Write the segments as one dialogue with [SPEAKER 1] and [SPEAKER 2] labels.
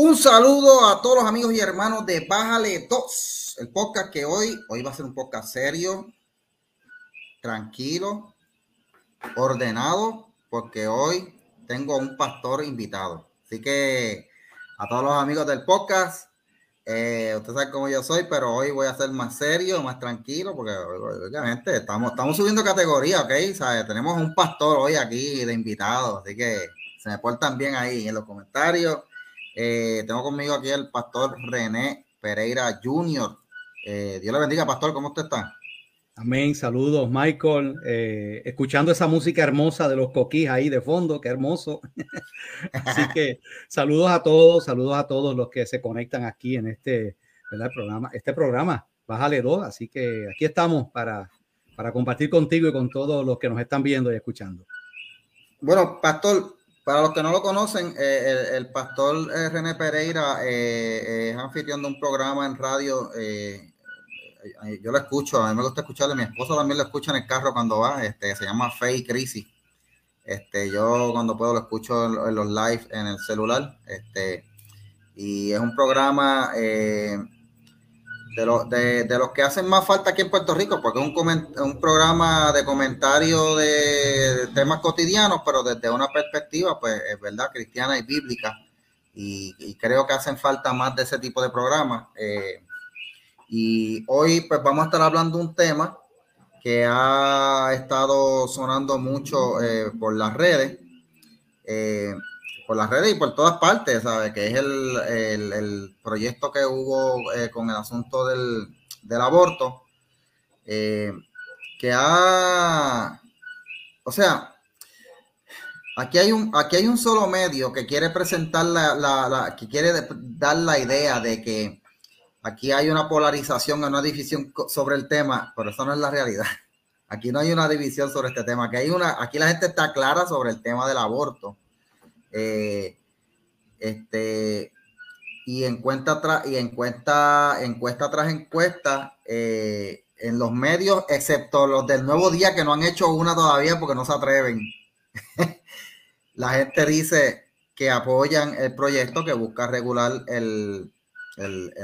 [SPEAKER 1] Un saludo a todos los amigos y hermanos de Bájale 2, el podcast que hoy, hoy va a ser un podcast serio, tranquilo, ordenado, porque hoy tengo un pastor invitado. Así que a todos los amigos del podcast, eh, ustedes saben cómo yo soy, pero hoy voy a ser más serio, más tranquilo, porque obviamente estamos, estamos subiendo categoría, ¿ok? Tenemos un pastor hoy aquí de invitado, así que se me portan bien ahí en los comentarios eh, tengo conmigo aquí el pastor René Pereira Jr. Eh, Dios le bendiga, pastor, ¿cómo usted está?
[SPEAKER 2] Amén, saludos, Michael. Eh, escuchando esa música hermosa de los coquís ahí de fondo, qué hermoso. Así que saludos a todos, saludos a todos los que se conectan aquí en este programa, este programa, Bájale dos. Así que aquí estamos para, para compartir contigo y con todos los que nos están viendo y escuchando.
[SPEAKER 1] Bueno, pastor, para los que no lo conocen, eh, el, pastor eh, René Pereira eh, es anfitrión de un programa en radio. yo lo escucho, a mí me gusta escucharle, mi esposa también lo escucha en el carro cuando va, este, se llama Fe Crisis. Este, yo cuando puedo lo escucho en, los live en el celular. Este, y es un programa de, de, los que hacen más falta aquí en Puerto Rico, porque es un, un programa de comentario de, temas cotidianos, pero desde una perspectiva, pues, es verdad, cristiana y bíblica. Y, creo que hacen falta más de ese tipo de programas. Eh, y hoy, pues, vamos a estar hablando de un tema que ha estado sonando mucho eh, por las redes. Eh, por las redes y por todas partes, ¿sabes? Que es el, proyecto que hubo eh, con el asunto del, aborto, eh, que ha, o sea, aquí hay un, aquí hay un solo medio que quiere presentar la, la, que quiere dar la idea de que aquí hay una polarización, una división sobre el tema, pero eso no es la realidad. Aquí no hay una división sobre este tema, que hay una, aquí la gente está clara sobre el tema del aborto eh, este, y encuesta, tras y encuesta, encuesta tras encuesta eh, en los medios, excepto los del nuevo día que no han hecho una todavía porque no se atreven. La gente dice que apoyan el proyecto que busca regular el,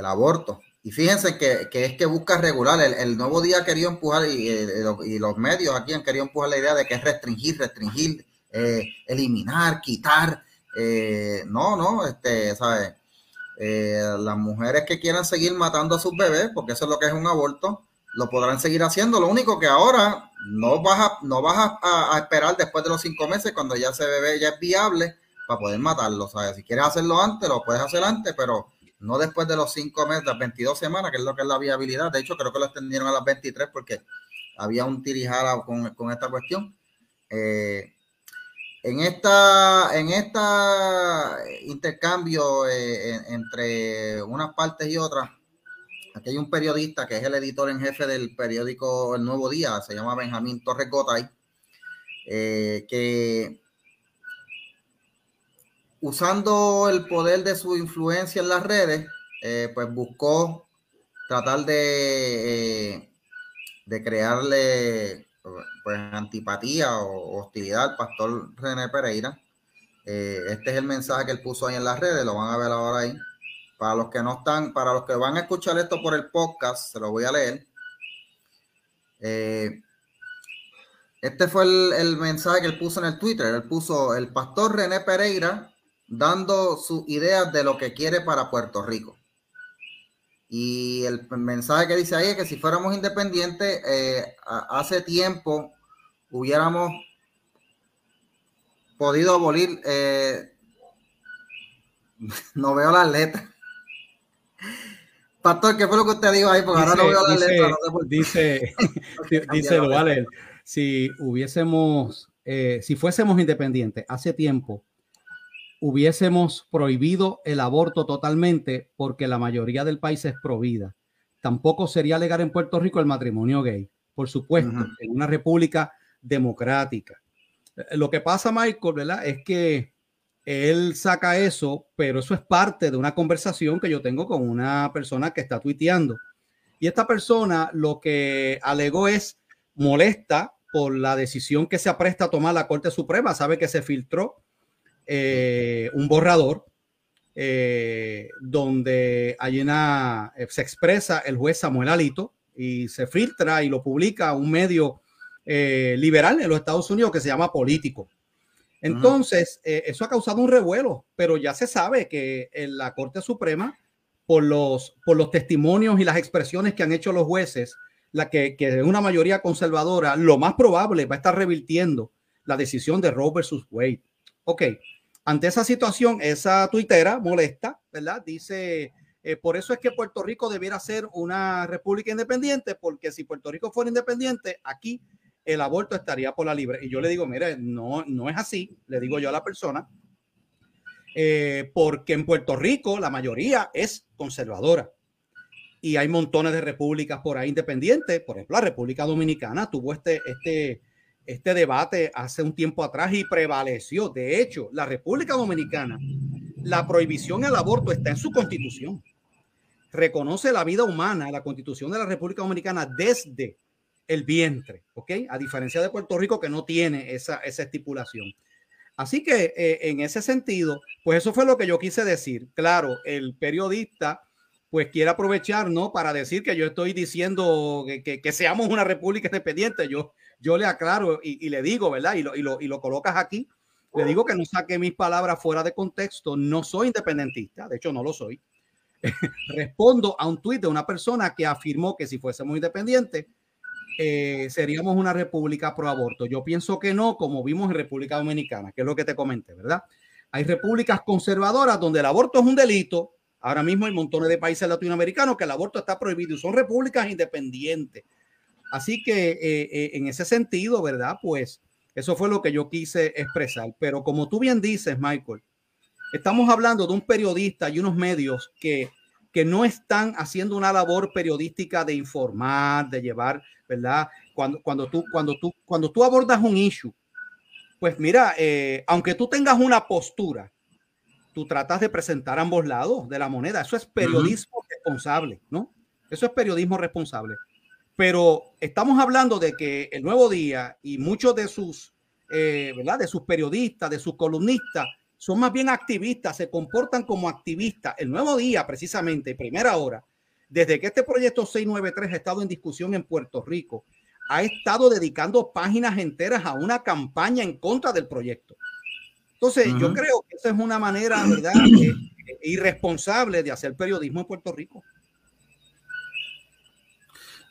[SPEAKER 1] aborto. Y fíjense que, es que busca regular. El, nuevo día querido empujar y, y, los medios aquí han querido empujar la idea de que es restringir, restringir eh, eliminar, quitar. Eh, no, no, este, ¿sabes? Eh, las mujeres que quieran seguir matando a sus bebés, porque eso es lo que es un aborto, lo podrán seguir haciendo. Lo único que ahora no vas a, no vas a, esperar después de los cinco meses, cuando ya ese bebé ya es viable, para poder matarlo. ¿sabes? Si quieres hacerlo antes, lo puedes hacer antes, pero no después de los cinco meses, las 22 semanas, que es lo que es la viabilidad. De hecho, creo que lo extendieron a las 23 porque había un tirijada con, esta cuestión. En esta, en esta intercambio eh, entre unas partes y otras, aquí hay un periodista que es el editor en jefe del periódico El Nuevo Día, se llama Benjamín Torres Gotay, eh, que usando el poder de su influencia en las redes, eh, pues buscó tratar de, de crearle pues antipatía o hostilidad al pastor René Pereira. Eh, este es el mensaje que él puso ahí en las redes, lo van a ver ahora ahí. Para los que no están, para los que van a escuchar esto por el podcast, se lo voy a leer. Eh, este fue el, el, mensaje que él puso en el Twitter. Él puso el pastor René Pereira dando sus ideas de lo que quiere para Puerto Rico. Y el mensaje que dice ahí es que si fuéramos independientes, eh, hace tiempo hubiéramos podido abolir. Eh, no veo las letras. Pastor, ¿qué fue lo que usted dijo ahí? Porque ahora no veo las letras.
[SPEAKER 2] dice, dice, vale, si hubiésemos, eh, si fuésemos independientes hace tiempo, hubiésemos prohibido el aborto totalmente porque la mayoría del país es provida. Tampoco sería legal en Puerto Rico el matrimonio gay, por supuesto, en una república democrática. Eh, lo que pasa, Michael, ¿verdad? Es que él saca eso, pero eso es parte de una conversación que yo tengo con una persona que está tuiteando. Y esta persona lo que alegó es molesta por la decisión que se apresta a tomar la Corte Suprema. Sabe que se filtró eh, un borrador eh, donde hay una, eh, se expresa el juez Samuel Alito y se filtra y lo publica un medio eh, liberal en los Estados Unidos que se llama Político. Entonces, eso ha causado un revuelo, pero ya se sabe que en la Corte Suprema, por los, por los testimonios y las expresiones que han hecho los jueces, la que, que una mayoría conservadora, lo más probable va a estar revirtiendo la decisión de Roe versus Wade. Ok, ante esa situación, esa tuitera molesta, ¿verdad? Dice, eh, por eso es que Puerto Rico debiera ser una república independiente, porque si Puerto Rico fuera independiente, aquí el aborto estaría por la libre. Y yo le digo, mire, no, no es así, le digo yo a la persona, eh, porque en Puerto Rico la mayoría es conservadora. Y hay montones de repúblicas por ahí independientes. Por ejemplo, la República Dominicana tuvo este, este, este debate hace un tiempo atrás y prevaleció. De hecho, la República Dominicana, la prohibición al aborto está en su constitución. Reconoce la vida humana, la constitución de la República Dominicana desde el vientre, ¿ok? A diferencia de Puerto Rico que no tiene esa, esa estipulación. Así que eh, en ese sentido, pues eso fue lo que yo quise decir. Claro, el periodista pues quiere aprovechar, ¿no? Para decir que yo estoy diciendo que, que, que seamos una república independiente. Yo, yo le aclaro y, le digo, ¿verdad? Y lo, y, lo, y lo colocas aquí. Le digo que no saque mis palabras fuera de contexto. No soy independentista, de hecho no lo soy. Respondo a un tuit de una persona que afirmó que si fuésemos independientes, eh, seríamos una república pro aborto. Yo pienso que no, como vimos en República Dominicana, que es lo que te comenté, ¿verdad? Hay repúblicas conservadoras donde el aborto es un delito. Ahora mismo hay montones de países latinoamericanos que el aborto está prohibido y son repúblicas independientes. Así que eh, eh, en ese sentido, ¿verdad? Pues eso fue lo que yo quise expresar. Pero como tú bien dices, Michael, estamos hablando de un periodista y unos medios que, que no están haciendo una labor periodística de informar, de llevar, ¿verdad? Cuando, cuando, tú, cuando, tú, cuando tú abordas un issue, pues mira, eh, aunque tú tengas una postura, tú tratas de presentar ambos lados de la moneda. Eso es periodismo responsable, ¿no? Eso es periodismo responsable. Pero estamos hablando de que el Nuevo Día y muchos de sus, eh, ¿verdad? De sus periodistas, de sus columnistas, son más bien activistas, se comportan como activistas. El Nuevo Día, precisamente, primera hora, desde que este proyecto 693 ha estado en discusión en Puerto Rico, ha estado dedicando páginas enteras a una campaña en contra del proyecto. Entonces, yo creo que esa es una manera, ¿verdad?, eh, irresponsable de hacer periodismo en Puerto Rico.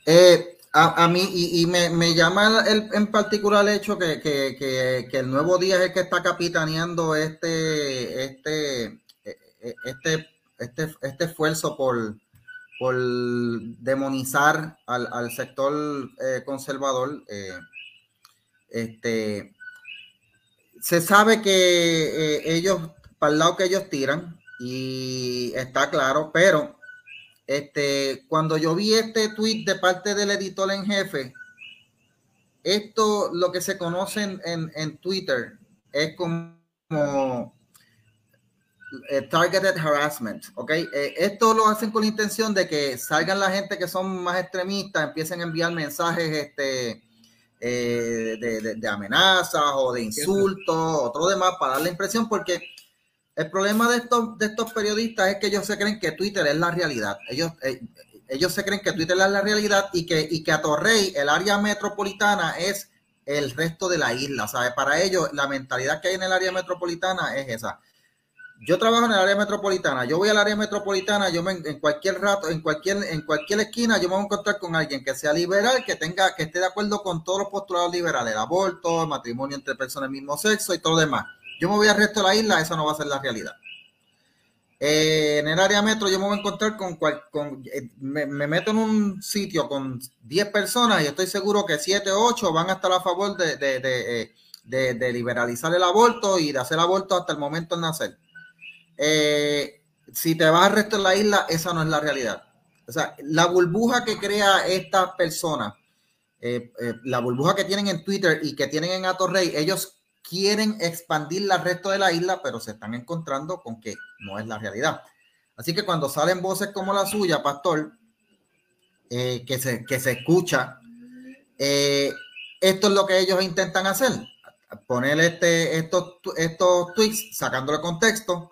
[SPEAKER 1] Eh, a, mí, y, me, llama el, en particular el hecho que, que, el nuevo día es el que está capitaneando este, este, e, e, este, este, este esfuerzo por, por demonizar al, sector eh, conservador. Eh, este, se sabe que ellos, para el lado que ellos tiran, y está claro, pero este, cuando yo vi este tweet de parte del editor en jefe, esto lo que se conoce en, Twitter es como eh, targeted harassment, ¿ok? Eh, esto lo hacen con la intención de que salgan la gente que son más extremistas, empiecen a enviar mensajes este, eh, de, de, amenazas o de insultos, otro demás, para dar la impresión, porque el problema de estos, de estos periodistas es que ellos se creen que Twitter es la realidad. Ellos, eh, ellos se creen que Twitter es la realidad y que, y que a Torrey, el área metropolitana, es el resto de la isla. ¿sabes? Para ellos, la mentalidad que hay en el área metropolitana es esa. Yo trabajo en el área metropolitana. Yo voy al área metropolitana, yo en cualquier rato, en cualquier, en cualquier esquina, yo me voy a encontrar con alguien que sea liberal, que tenga, que esté de acuerdo con todos los postulados liberales, aborto, matrimonio entre personas del mismo sexo y todo lo demás yo me voy al resto de la isla, eso no va a ser la realidad. Eh, en el área metro yo me voy a encontrar con, con eh, me, meto en un sitio con 10 personas y estoy seguro que 7 o 8 van a estar a favor de, de, eh, liberalizar el aborto y de hacer aborto hasta el momento de nacer. Si te vas al resto de la isla, esa no es la realidad. O sea, la burbuja que crea esta persona, la burbuja que tienen en Twitter y que tienen en Atorrey, ellos quieren expandir el resto de la isla, pero se están encontrando con que no es la realidad. Así que cuando salen voces como la suya, Pastor, eh, que, se, que se escucha, eh, esto es lo que ellos intentan hacer, poner este, estos, estos tweets sacándole contexto,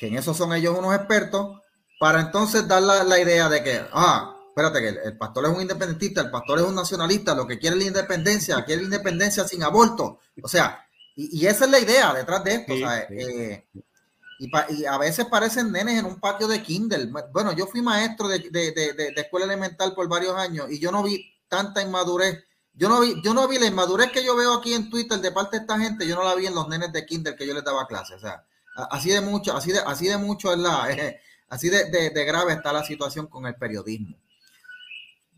[SPEAKER 1] que en eso son ellos unos expertos, para entonces dar la, idea de que, ah, espérate, que el, pastor es un independentista, el pastor es un nacionalista, lo que quiere es la independencia, quiere la independencia sin aborto. O sea, y, esa es la idea detrás de esto. Eh, y, a veces parecen nenes en un patio de Kindle. Bueno, yo fui maestro de, de, escuela elemental por varios años y yo no vi tanta inmadurez. Yo no vi, yo no vi la inmadurez que yo veo aquí en Twitter de parte de esta gente, yo no la vi en los nenes de Kindle que yo les daba clases. O sea, así de mucho, así de, así de mucho es la, así de, grave está la situación con el periodismo.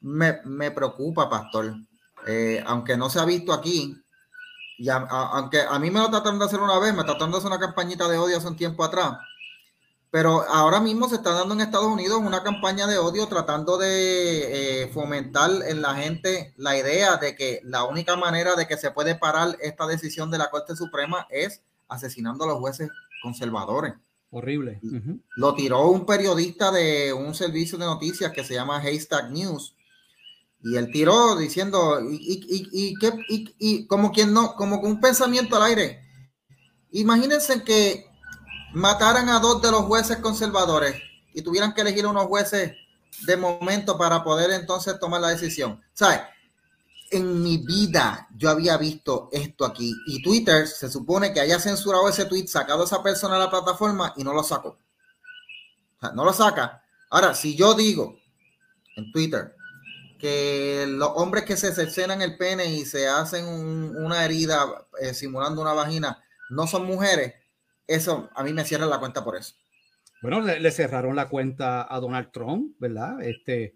[SPEAKER 1] Me, preocupa, pastor. Eh, aunque no se ha visto aquí, y aunque a mí me lo trataron de hacer una vez, me trataron de hacer una campañita de odio hace un tiempo atrás, pero ahora mismo se está dando en Estados Unidos una campaña de odio tratando de eh, fomentar en la gente la idea de que la única manera de que se puede parar esta decisión de la Corte Suprema es asesinando a los jueces conservadores.
[SPEAKER 2] Horrible.
[SPEAKER 1] Lo tiró un periodista de un servicio de noticias que se llama Haystack News y él tiró diciendo, y, y, como quien no, como con un pensamiento al aire. Imagínense que mataran a dos de los jueces conservadores y tuvieran que elegir unos jueces de momento para poder entonces tomar la decisión. ¿Sabes? En mi vida yo había visto esto aquí y Twitter se supone que haya censurado ese tweet, sacado a esa persona a la plataforma y no lo sacó. No lo saca. Ahora, si yo digo en Twitter, que los hombres que se cercenan el pene y se hacen una herida eh, simulando una vagina no son mujeres, eso a mí me cierra la cuenta por eso.
[SPEAKER 2] Bueno, le, cerraron la cuenta a Donald Trump, ¿verdad? Este,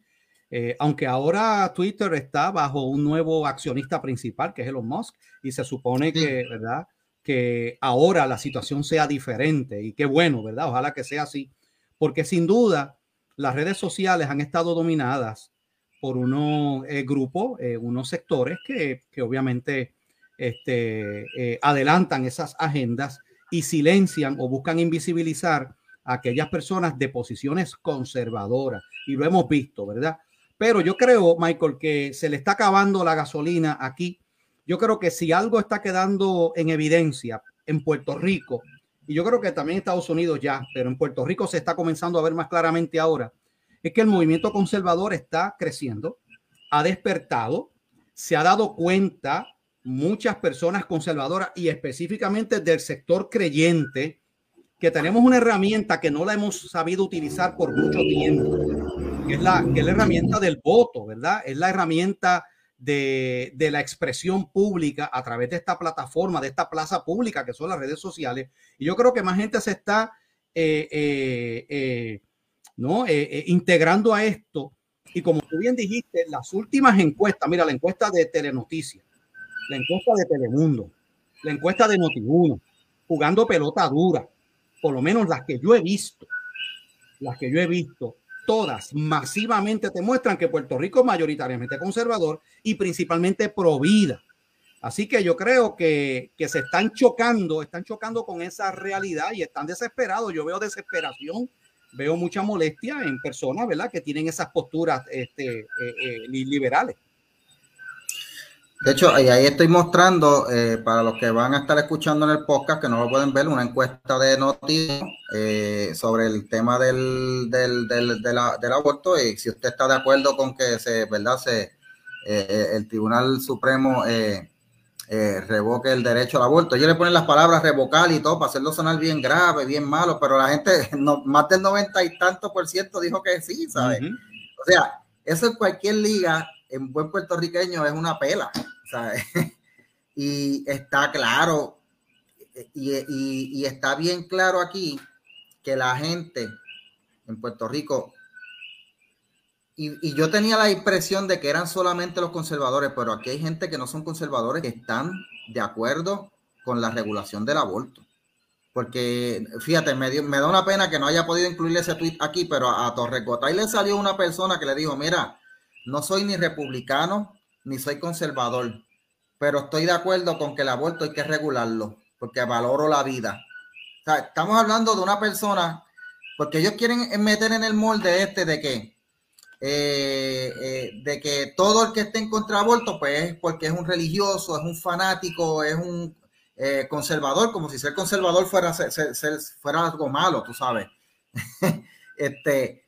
[SPEAKER 2] eh, aunque ahora Twitter está bajo un nuevo accionista principal, que es Elon Musk, y se supone que, ¿verdad? Que ahora la situación sea diferente y qué bueno, ¿verdad? Ojalá que sea así, porque sin duda las redes sociales han estado dominadas por unos eh, grupos, eh, unos sectores que, obviamente este, eh, adelantan esas agendas y silencian o buscan invisibilizar a aquellas personas de posiciones conservadoras. Y lo hemos visto, ¿verdad? Pero yo creo, Michael, que se le está acabando la gasolina aquí. Yo creo que si algo está quedando en evidencia en Puerto Rico, y yo creo que también en Estados Unidos ya, pero en Puerto Rico se está comenzando a ver más claramente ahora, es que el movimiento conservador está creciendo, ha despertado, se ha dado cuenta muchas personas conservadoras y específicamente del sector creyente que tenemos una herramienta que no la hemos sabido utilizar por mucho tiempo, que es la, que es la herramienta del voto, ¿verdad? Es la herramienta de, de, la expresión pública a través de esta plataforma, de esta plaza pública que son las redes sociales. Y yo creo que más gente se está eh, eh, eh, ¿no? Eh, eh, integrando a esto. Y como tú bien dijiste, las últimas encuestas, mira, la encuesta de Telenoticias, la encuesta de Telemundo, la encuesta de Notiuno, jugando pelota dura, por lo menos las que yo he visto, las que yo he visto, todas masivamente te muestran que Puerto Rico es mayoritariamente conservador y principalmente pro vida. Así que yo creo que, que, se están chocando, están chocando con esa realidad y están desesperados. Yo veo desesperación veo mucha molestia en personas, ¿verdad?, que tienen esas posturas este, eh, eh, liberales.
[SPEAKER 1] De hecho, ahí estoy mostrando eh, para los que van a estar escuchando en el podcast, que no lo pueden ver, una encuesta de noticias sobre el tema del, del, del, del, aborto y si usted está de acuerdo con que se, ¿verdad? Se, el Tribunal Supremo eh, revoque el derecho al aborto. Ellos le ponen las palabras revocar y todo para hacerlo sonar bien grave, bien malo, pero la gente, no, más del noventa y tanto por ciento dijo que sí, ¿sabes? O sea, eso en cualquier liga, en buen puertorriqueño, es una pela, y está claro, y está bien claro aquí que la gente en Puerto Rico y, yo tenía la impresión de que eran solamente los conservadores, pero aquí hay gente que no son conservadores que están de acuerdo con la regulación del aborto. Porque, fíjate, me, da una pena que no haya podido incluir ese tweet aquí, pero a, a le salió una persona que le dijo, mira, no soy ni republicano ni soy conservador, pero estoy de acuerdo con que el aborto hay que regularlo, porque valoro la vida. Estamos hablando de una persona, porque ellos quieren meter en el molde este de que eh, eh, de que todo el que esté en contra aborto, pues es porque es un religioso, es un fanático, es un... eh, conservador, como si ser conservador fuera, ser, fuera algo malo, tú sabes. este,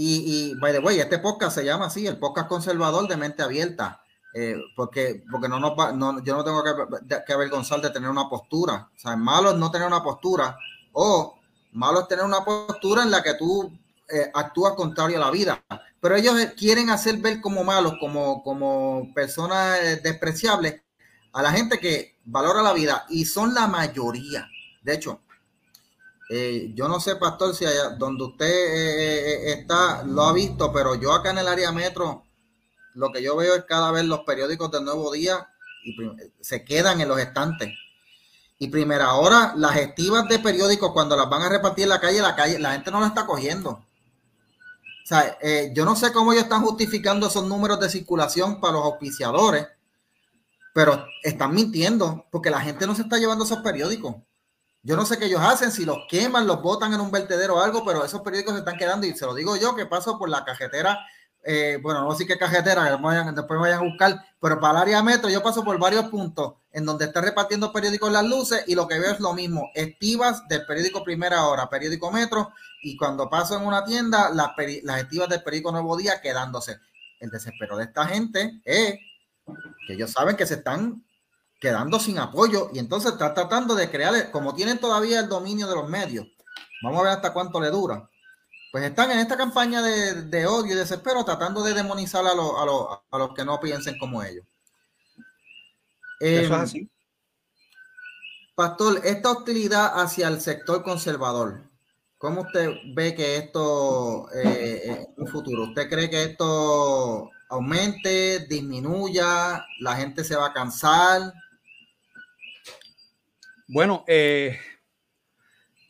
[SPEAKER 1] y, y, by the way, este podcast se llama así, el podcast conservador de mente abierta. Eh, porque, porque no, no, yo no tengo que, que, avergonzar de tener una postura. O sea, malo es no tener una postura o malo es tener una postura en la que tú eh, actúas contrario a la vida. Pero ellos quieren hacer ver como malos, como, como personas eh, despreciables a la gente que valora la vida y son la mayoría. De hecho, yo no sé, pastor, si allá donde usted está lo ha visto, pero yo acá en el área metro lo que yo veo es cada vez los periódicos del Nuevo Día y se quedan en los estantes. Y primera hora, las estivas de periódicos, cuando las van a repartir en la calle, la calle, la gente no las está cogiendo. O sea, eh, yo no sé cómo ellos están justificando esos números de circulación para los auspiciadores, pero están mintiendo porque la gente no se está llevando esos periódicos. Yo no sé qué ellos hacen, si los queman, los botan en un vertedero o algo, pero esos periódicos se están quedando y se lo digo yo que paso por la cajetera eh, bueno, no sé qué cajetera, después vayan a buscar, pero para el área metro yo paso por varios puntos en donde está repartiendo periódicos las luces y lo que veo es lo mismo, estivas del periódico Primera Hora, periódico Metro, y cuando paso en una tienda, las, las estivas del periódico Nuevo Día quedándose. El desespero de esta gente es que ellos saben que se están quedando sin apoyo y entonces están tratando de crear, como tienen todavía el dominio de los medios, vamos a ver hasta cuánto le dura pues están en esta campaña de, odio y desespero tratando de demonizar a, a, los que no piensen como ellos. Eso es em, así. Pastor, esta hostilidad hacia el sector conservador, ¿cómo usted ve que esto eh, en un futuro? ¿Usted cree que esto aumente, disminuya, la gente se va a cansar?
[SPEAKER 2] Bueno, eh,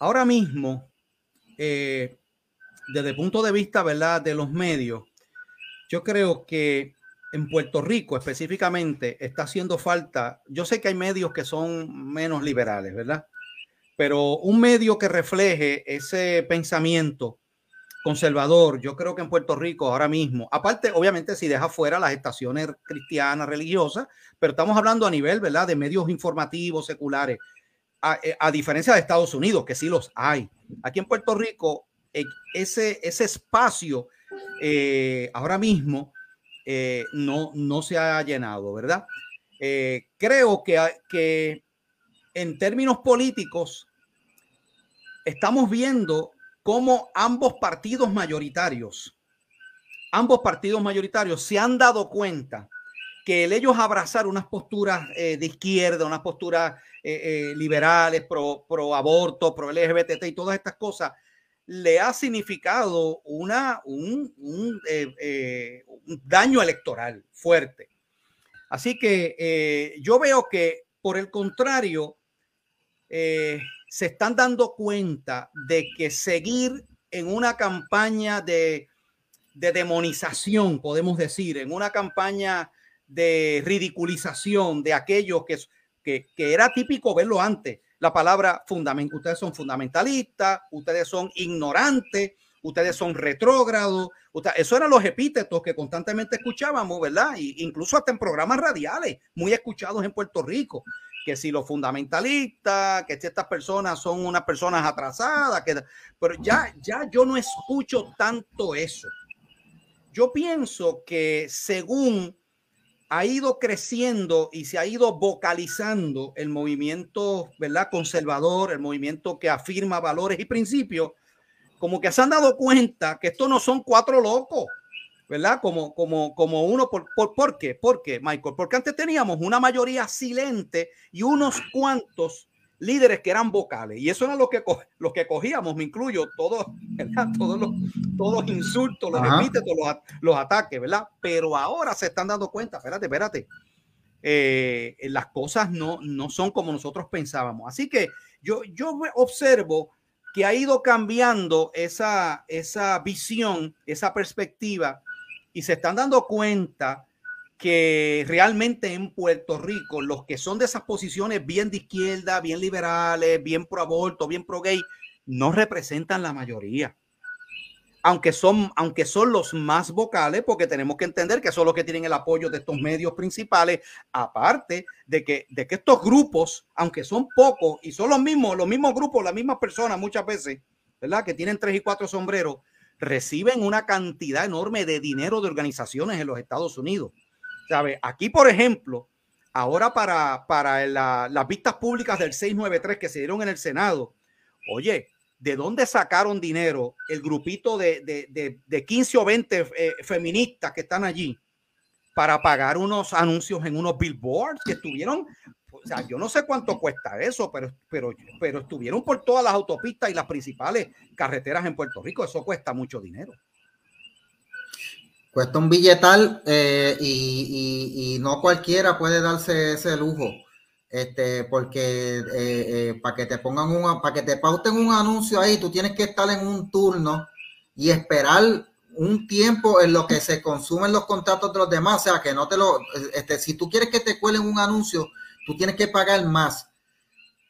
[SPEAKER 2] ahora mismo eh, desde el punto de vista, ¿verdad?, de los medios, yo creo que en Puerto Rico específicamente está haciendo falta, yo sé que hay medios que son menos liberales, ¿verdad? Pero un medio que refleje ese pensamiento conservador, yo creo que en Puerto Rico ahora mismo, aparte, obviamente, si deja fuera las estaciones cristianas, religiosas, pero estamos hablando a nivel, ¿verdad?, de medios informativos, seculares, a, eh, a diferencia de Estados Unidos, que sí los hay. Aquí en Puerto Rico e, ese, ese espacio eh, ahora mismo eh, no, no se ha llenado, ¿verdad? Eh, creo que, que en términos políticos estamos viendo cómo ambos partidos mayoritarios, ambos partidos mayoritarios se han dado cuenta que el ellos abrazar unas posturas de izquierda, unas posturas liberales, pro, pro aborto, pro LGBT y todas estas cosas, le ha significado una, un, eh, eh, un, daño electoral fuerte. Así que eh, yo veo que, por el contrario, se están dando cuenta de que seguir en una campaña de, de demonización, podemos decir, en una campaña de ridiculización de aquellos que, que, era típico verlo antes la palabra fundamental. Ustedes son fundamentalistas, ustedes son ignorantes, ustedes son retrógrados. eso eran los epítetos que constantemente escuchábamos, ¿verdad? Y incluso hasta en programas radiales, muy escuchados en Puerto Rico. Que si los fundamentalistas, que si estas personas son unas personas atrasadas, que, pero ya, ya yo no escucho tanto eso. Yo pienso que según ha ido creciendo y se ha ido vocalizando el movimiento, ¿verdad? Conservador, el movimiento que afirma valores y principios, como que se han dado cuenta que estos no son cuatro locos, ¿verdad? Como, como, como uno, por, por, ¿por qué? ¿Por qué, Michael? Porque antes teníamos una mayoría silente y unos cuantos líderes que eran vocales. Y eso era lo que, lo que cogíamos, me incluyo, todos, Todos los, todos insultos, los epítetos, los, los, ataques, ¿verdad? Pero ahora se están dando cuenta, espérate, espérate, eh, las cosas no, no son como nosotros pensábamos. Así que yo, yo observo que ha ido cambiando esa, esa visión, esa perspectiva, y se están dando cuenta que realmente en Puerto Rico los que son de esas posiciones bien de izquierda, bien liberales, bien pro aborto, bien pro gay, no representan la mayoría. aunque son, aunque son los más vocales, porque tenemos que entender que son los que tienen el apoyo de estos medios principales, aparte de que, de que estos grupos, aunque son pocos y son los mismos, los mismos grupos, las mismas personas muchas veces, ¿verdad? Que tienen tres y cuatro sombreros, reciben una cantidad enorme de dinero de organizaciones en los Estados Unidos. ¿Sabe? Aquí, por ejemplo, ahora para, para las vistas públicas del 693 que se dieron en el Senado, oye, ¿de dónde sacaron dinero el grupito de, 15 o 20 eh, feministas que están allí para pagar unos anuncios en unos billboards que estuvieron? O sea, yo no sé cuánto cuesta eso, pero, pero, pero estuvieron por todas las autopistas y las principales carreteras en Puerto Rico. Eso cuesta mucho dinero.
[SPEAKER 1] Cuesta un billetal eh, y, no cualquiera puede darse ese lujo este, porque eh, eh, para que te pongan un, para que te pauten un anuncio ahí, tú tienes que estar en un turno y esperar un tiempo en lo que se consumen los contratos de los demás, o sea, que no te lo, este, si tú quieres que te cuelen un anuncio, tú tienes que pagar más.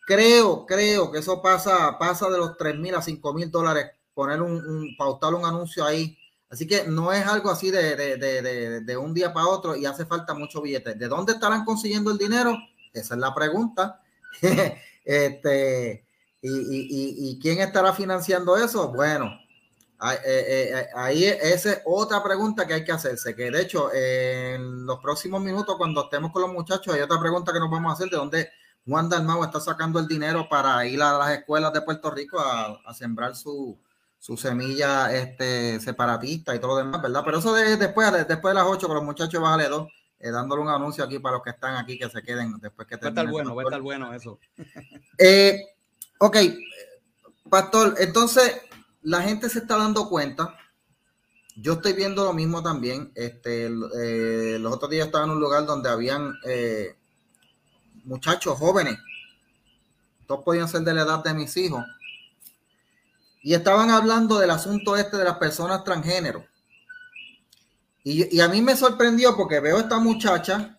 [SPEAKER 1] Creo, creo que eso pasa, pasa de los 3 mil a 5 mil dólares poner un, un, pautar un anuncio ahí. Así que no es algo así de, de, de, de un día para otro y hace falta mucho billete. ¿De dónde estarán consiguiendo el dinero? Esa es la pregunta. este, y, quién estará financiando eso? Bueno, eh, eh, eh, ahí esa es otra pregunta que hay que hacerse, que de hecho en los próximos minutos cuando estemos con los muchachos hay otra pregunta que nos vamos a hacer de dónde Juan Dalmau está sacando el dinero para ir a las escuelas de Puerto Rico a, sembrar su, su, semilla este, separatista y todo lo demás, ¿verdad? Pero eso de, después, después de las 8 con los muchachos bájale dos eh, dándole un anuncio aquí para los que están aquí que se queden después que
[SPEAKER 2] Va a estar bueno, va a estar bueno eso.
[SPEAKER 1] Eh, ok, Pastor, entonces la gente se está dando cuenta. Yo estoy viendo lo mismo también. Este, eh, los otros días estaba en un lugar donde habían muchachos jóvenes. Todos podían ser de la edad de mis hijos. Y estaban hablando del asunto este de las personas transgénero. Y, a mí me sorprendió porque veo a esta muchacha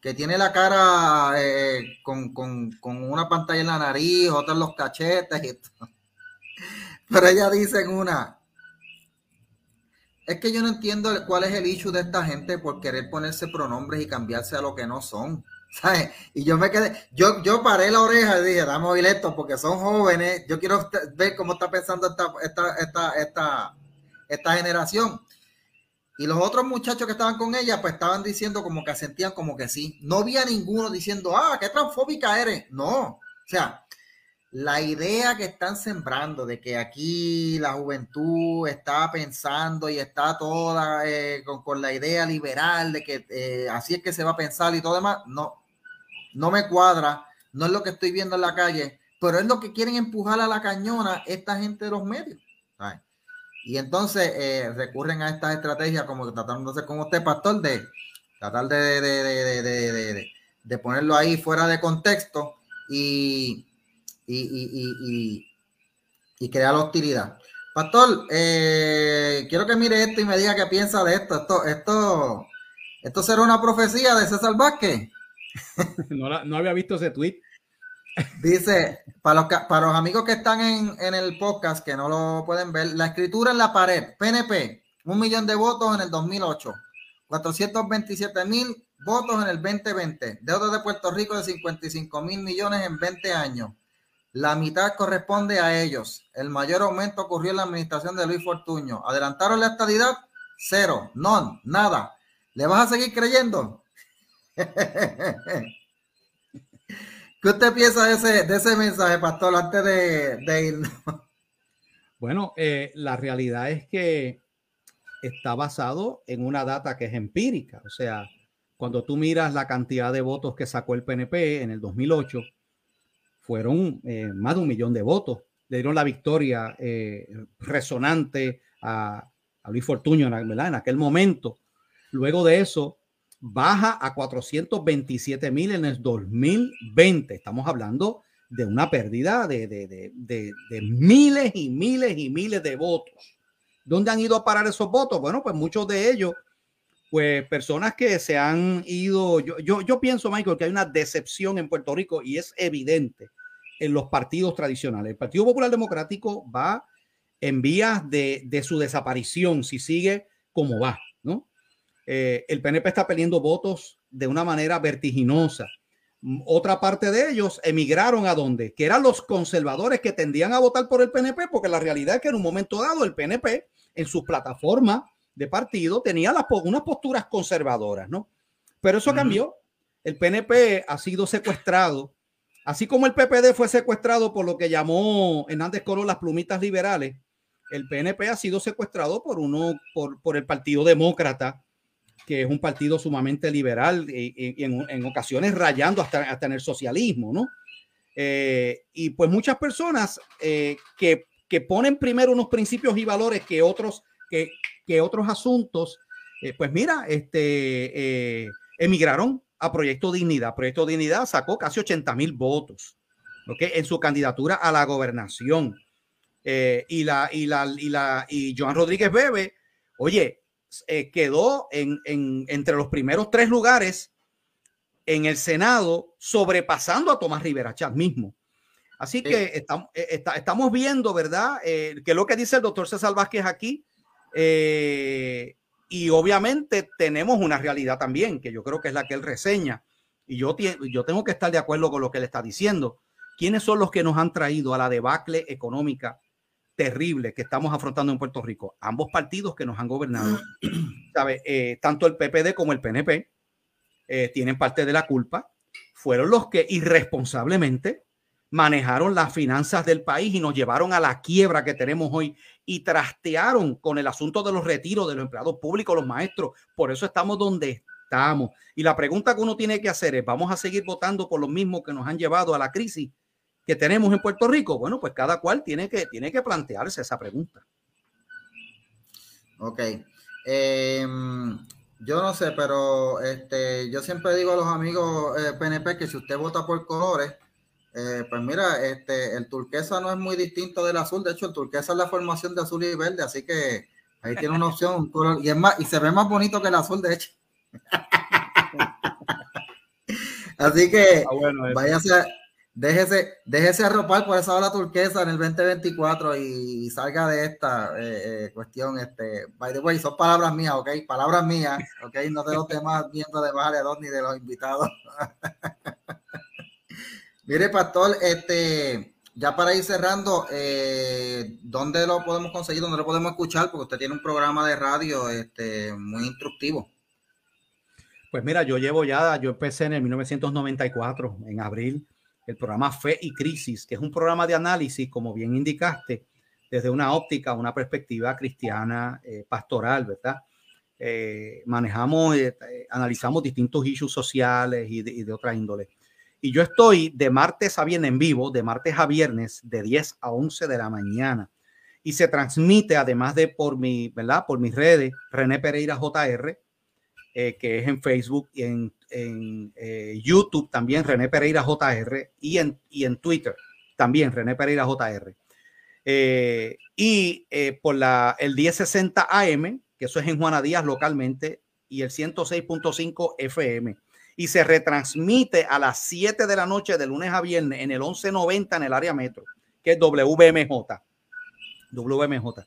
[SPEAKER 1] que tiene la cara eh, con, una pantalla en la nariz, otra en los cachetes y Pero ella dice una, es que yo no entiendo cuál es el issue de esta gente por querer ponerse pronombres y cambiarse a lo que no son. ¿Sabes? Y yo me quedé, yo, yo paré la oreja y dije, dame oír esto porque son jóvenes, yo quiero ver cómo está pensando esta, esta, esta, esta, esta generación. Y los otros muchachos que estaban con ella, pues estaban diciendo como que sentían como que sí. No había ninguno diciendo, ah, qué transfóbica eres. No. O sea, la idea que están sembrando de que aquí la juventud está pensando y está toda eh, con, la idea liberal de que eh, así es que se va a pensar y todo demás, no, no me cuadra. No es lo que estoy viendo en la calle, pero es lo que quieren empujar a la cañona esta gente de los medios. Y entonces eh, recurren a estas estrategias como hacer con usted, pastor, de tratar de, de, ponerlo ahí fuera de contexto y, y, y, crear hostilidad. Pastor, eh, quiero que mire esto y me diga qué piensa de esto. Esto, esto, esto será una profecía de César Vázquez.
[SPEAKER 2] no, había visto ese tweet.
[SPEAKER 1] Dice, para los, para los amigos que están en, el podcast, que no lo pueden ver, la escritura en la pared, PNP, un millón de votos en el 2008, 427 mil votos en el 2020, deuda de Puerto Rico de 55 mil millones en 20 años. La mitad corresponde a ellos. El mayor aumento ocurrió en la administración de Luis Fortuño. ¿Adelantaron la estadidad? Cero, no, nada. ¿Le vas a seguir creyendo? ¿Qué usted piensa de ese, de ese mensaje, pastor, antes de, irnos?
[SPEAKER 2] Bueno, eh, la realidad es que está basado en una data que es empírica. O sea, cuando tú miras la cantidad de votos que sacó el PNP en el 2008, fueron eh, más de un millón de votos. Le dieron la victoria eh, resonante a, a, Luis Fortuño ¿verdad? en aquel momento. Luego de eso, baja a 427 mil en el 2020. Estamos hablando de una pérdida de, miles y miles y miles de votos. ¿Dónde han ido a parar esos votos? Bueno, pues muchos de ellos, pues personas que se han ido, yo, yo, yo pienso, Michael, que hay una decepción en Puerto Rico y es evidente en los partidos tradicionales. El Partido Popular Democrático va en vías de, de su desaparición si sigue como va, ¿no? Eh, el PNP está perdiendo votos de una manera vertiginosa. Mm, otra parte de ellos emigraron a donde, que eran los conservadores que tendían a votar por el PNP, porque la realidad es que en un momento dado el PNP en su plataforma de partido tenía las, unas posturas conservadoras, ¿no? Pero eso cambió. El PNP ha sido secuestrado, así como el PPD fue secuestrado por lo que llamó Hernández Coro las plumitas liberales. El PNP ha sido secuestrado por uno, por, por el Partido Demócrata, que es un partido sumamente liberal y, en, ocasiones rayando hasta, hasta en el socialismo, ¿no? Eh, y pues muchas personas eh, que, que, ponen primero unos principios y valores que otros, que, que otros asuntos, eh, pues mira, este, emigraron a Proyecto Dignidad. Proyecto Dignidad sacó casi 80 mil votos ¿ok? en su candidatura a la gobernación. y, la, y, la, y, la, y Joan Rodríguez Bebe, oye, eh, quedó en, entre los primeros tres lugares en el Senado, sobrepasando a Tomás Rivera Chat mismo. Así que estamos, eh, estamos viendo, ¿verdad? Eh, que lo que dice el doctor César Vázquez aquí. y obviamente tenemos una realidad también, que yo creo que es la que él reseña. Y yo, yo tengo que estar de acuerdo con lo que él está diciendo. ¿Quiénes son los que nos han traído a la debacle económica terrible que estamos afrontando en Puerto Rico. Ambos partidos que nos han gobernado, ¿sabe? Eh, tanto el PPD como el PNP eh, tienen parte de la culpa. Fueron los que irresponsablemente manejaron las finanzas del país y nos llevaron a la quiebra que tenemos hoy y trastearon con el asunto de los retiros de los empleados públicos, los maestros. Por eso estamos donde estamos. Y la pregunta que uno tiene que hacer es, ¿vamos a seguir votando por los mismos que nos han llevado a la crisis? Que tenemos en Puerto Rico? Bueno, pues cada cual tiene que, tiene que plantearse esa pregunta.
[SPEAKER 1] Ok. Em, yo no sé, pero este, yo siempre digo a los amigos PNP eh, que si usted vota por colores, eh, pues mira, este, el turquesa no es muy distinto del azul. De hecho, el turquesa es la formación de azul y verde, así que ahí tiene una opción. y, es más, y se ve más bonito que el azul, de hecho. así que vaya a ser déjese, déjese arropar por esa ola turquesa en el 2024 y, salga de esta eh, eh, cuestión. Este, by the way, son palabras mías, ¿ok? Palabras mías, ¿ok? No de los demás miembros de Baja dos ni de los invitados. Mire, Pastor, este, ya para ir cerrando, eh, ¿dónde lo podemos conseguir? ¿Dónde lo podemos escuchar? Porque usted tiene un programa de radio este, muy instructivo.
[SPEAKER 2] Pues mira, yo llevo ya, yo empecé en el 1994, en abril el programa Fe y Crisis, que es un programa de análisis, como bien indicaste, desde una óptica, una perspectiva cristiana, eh, pastoral, ¿verdad? Eh, manejamos, eh, analizamos distintos issues sociales y de, y de otras índoles. Y yo estoy de martes a viernes en vivo, de martes a viernes, de 10 a 11 de la mañana. Y se transmite, además de por mi, ¿verdad? Por mis redes, René Pereira JR, que es en Facebook y en en eh, YouTube también René Pereira JR y en, y en Twitter también René Pereira JR. Eh, y eh, por la, el 1060 AM, que eso es en Juana Díaz localmente, y el 106.5 FM. Y se retransmite a las 7 de la noche de lunes a viernes en el 1190 en el área metro, que es WMJ. WMJ.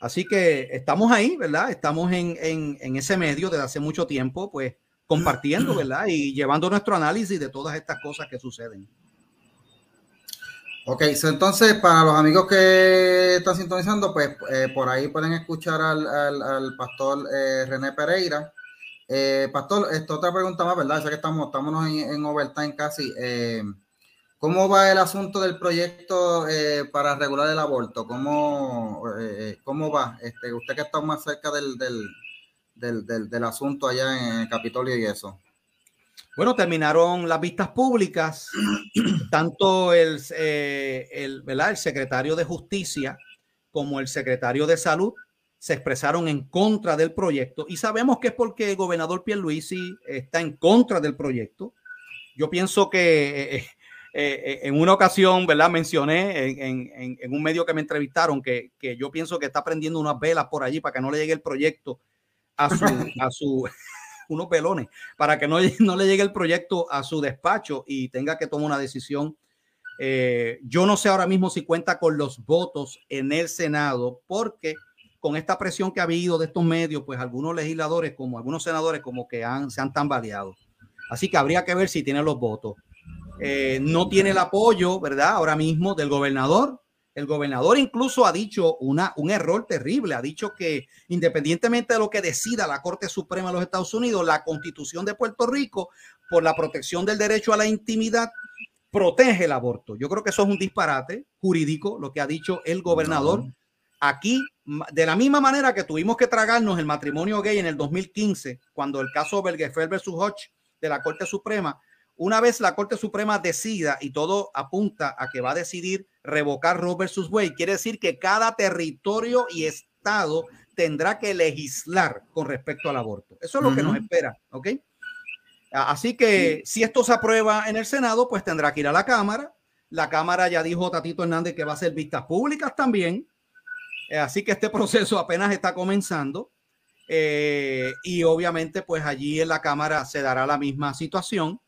[SPEAKER 2] Así que estamos ahí, ¿verdad? Estamos en, en, en ese medio desde hace mucho tiempo, pues compartiendo, ¿verdad? Y llevando nuestro análisis de todas estas cosas que suceden.
[SPEAKER 1] Ok, entonces para los amigos que están sintonizando, pues eh, por ahí pueden escuchar al, pastor eh, René Pereira. Eh, pastor, esta otra pregunta más, ¿verdad? Ya que estamos, estamos en, overtime casi. ¿Cómo va el asunto del proyecto para regular el aborto? ¿Cómo, cómo va? Este, usted que está más cerca del, del, asunto allá en el Capitolio y eso?
[SPEAKER 2] Bueno, terminaron las vistas públicas, tanto el, eh, el, el secretario de Justicia como el secretario de Salud se expresaron en contra del proyecto y sabemos que es porque el gobernador Pierluisi está en contra del proyecto. Yo pienso que eh, eh, en una ocasión, ¿verdad? Mencioné en, en, en, un medio que me entrevistaron que, que yo pienso que está prendiendo unas velas por allí para que no le llegue el proyecto a su, unos pelones, para que no, no le llegue el proyecto a su despacho y tenga que tomar una decisión Eh, yo no sé ahora mismo si cuenta con los votos en el Senado, porque con esta presión que ha habido de estos medios, pues algunos legisladores, como algunos senadores, como que han, se han tambaleado. Así que habría que ver si tiene los votos. Eh, no tiene el apoyo, ¿verdad? Ahora mismo del gobernador. El gobernador incluso ha dicho una, un error terrible. Ha dicho que independientemente de lo que decida la Corte Suprema de los Estados Unidos, la constitución de Puerto Rico, por la protección del derecho a la intimidad, protege el aborto. Yo creo que eso es un disparate jurídico, lo que ha dicho el gobernador. Aquí, de la misma manera que tuvimos que tragarnos el matrimonio gay en el 2015, cuando el caso Belgefer versus Hodge de la Corte Suprema, una vez la Corte Suprema decida y todo apunta a que va a decidir revocar Roe versus Wade, quiere decir que cada territorio y estado tendrá que legislar con respecto al aborto. Eso es lo que nos espera, ¿ok? Así que si esto se aprueba en el Senado, pues tendrá que ir a la Cámara. La Cámara ya dijo Tatito Hernández que va a hacer vistas públicas también. Eh, así que este proceso apenas está comenzando. Eh, y obviamente, pues allí en la Cámara se dará la misma situación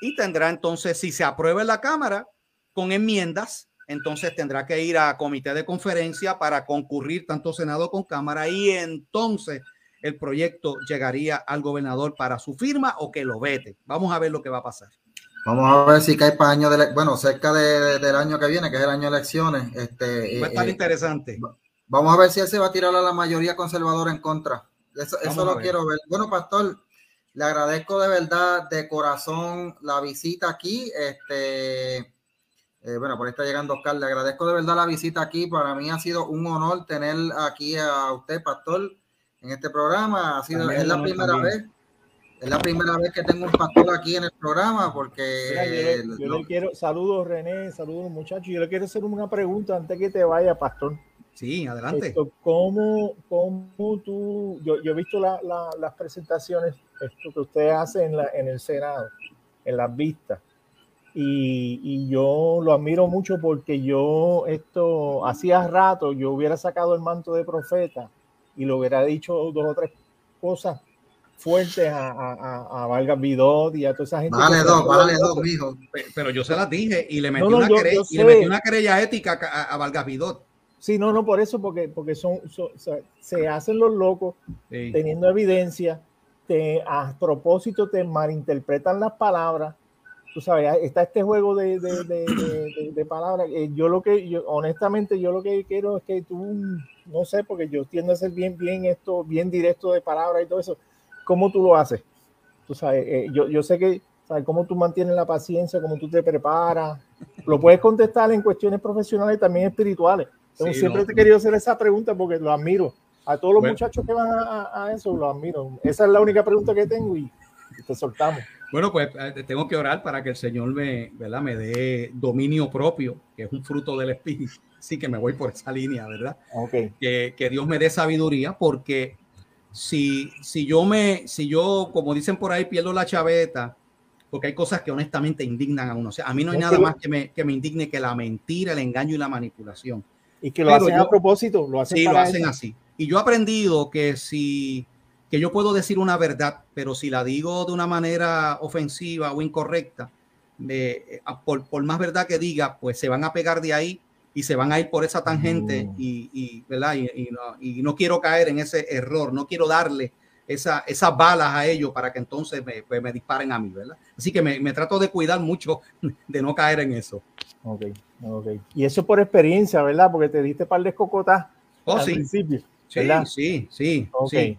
[SPEAKER 2] y tendrá entonces, si se aprueba en la Cámara con enmiendas, entonces tendrá que ir a comité de conferencia para concurrir tanto Senado con Cámara y entonces el proyecto llegaría al gobernador para su firma o que lo vete. Vamos a ver lo que va a pasar.
[SPEAKER 1] Vamos a ver si cae para año de, bueno, cerca del año que viene, que es el año de elecciones. Este,
[SPEAKER 2] va a estar eh, interesante.
[SPEAKER 1] Vamos a ver si él se va a tirar a la mayoría conservadora en contra. Eso, eso lo quiero ver. Bueno, Pastor, le agradezco de verdad, de corazón, la visita aquí. Este, eh, bueno, por ahí está llegando Oscar. Le agradezco de verdad la visita aquí. Para mí ha sido un honor tener aquí a usted, pastor, en este programa. Ha sido, es la primera vez. Es la primera vez que tengo un pastor aquí en el programa porque...
[SPEAKER 3] yo, le quiero, saludos René, saludos muchachos. Yo le quiero hacer una pregunta antes que te vaya, pastor.
[SPEAKER 2] Sí, adelante.
[SPEAKER 3] Esto, ¿cómo, ¿Cómo tú, yo, yo he visto las presentaciones esto que usted hace en, la, en el Senado, en las vistas. Y, y, yo lo admiro mucho porque yo esto hacía rato, yo hubiera sacado el manto de profeta y lo hubiera dicho dos o tres cosas fuertes a, a, a Vargas Vidot y a toda esa gente.
[SPEAKER 1] Vale dos, vale dos, mijo.
[SPEAKER 2] Pero yo se las dije y le metí, una, querella, y le metí una querella ética a, a Vargas Vidot.
[SPEAKER 3] Sí, no, no, por eso, porque, porque son, se hacen los locos teniendo evidencia a propósito te malinterpretan las palabras. Tú sabes, está este juego de, de, palabras. Eh, yo lo que, yo, honestamente, yo lo que quiero es que tú, no sé, porque yo tiendo a ser bien, bien esto, bien directo de palabras y todo eso. ¿Cómo tú lo haces? Tú sabes, eh, yo, yo sé que, ¿sabes? Cómo tú mantienes la paciencia, cómo tú te preparas. Lo puedes contestar en cuestiones profesionales y también espirituales. siempre te he querido hacer esa pregunta porque lo admiro a todos los muchachos que van a, eso, lo admiro. Esa es la única pregunta que tengo y te soltamos.
[SPEAKER 2] Bueno, pues eh, tengo que orar para que el Señor me, ¿verdad? me dé dominio propio, que es un fruto del Espíritu. Sí que me voy por esa línea, ¿verdad?
[SPEAKER 3] Okay.
[SPEAKER 2] Que, que Dios me dé sabiduría, porque si, si yo me, si yo, como dicen por ahí, pierdo la chaveta, porque hay cosas que honestamente indignan a uno. O sea, a mí no hay nada más que me, que me indigne que la mentira, el engaño y la manipulación.
[SPEAKER 3] Y que lo hacen a propósito, lo hacen
[SPEAKER 2] Sí, lo hacen así. Y yo he aprendido que si que yo puedo decir una verdad, pero si la digo de una manera ofensiva o incorrecta, eh, por, por, más verdad que diga, pues se van a pegar de ahí y se van a ir por esa tangente mm. y, y, ¿verdad? Y, no, y, no, quiero caer en ese error, no quiero darle esa, esas balas a ellos para que entonces me, pues me disparen a mí, ¿verdad? Así que me, me, trato de cuidar mucho de no caer en eso.
[SPEAKER 3] Ok, ok. Y eso por experiencia, ¿verdad? Porque te diste par de cocotas
[SPEAKER 2] oh, al principio. Sí, sí, sí. sí.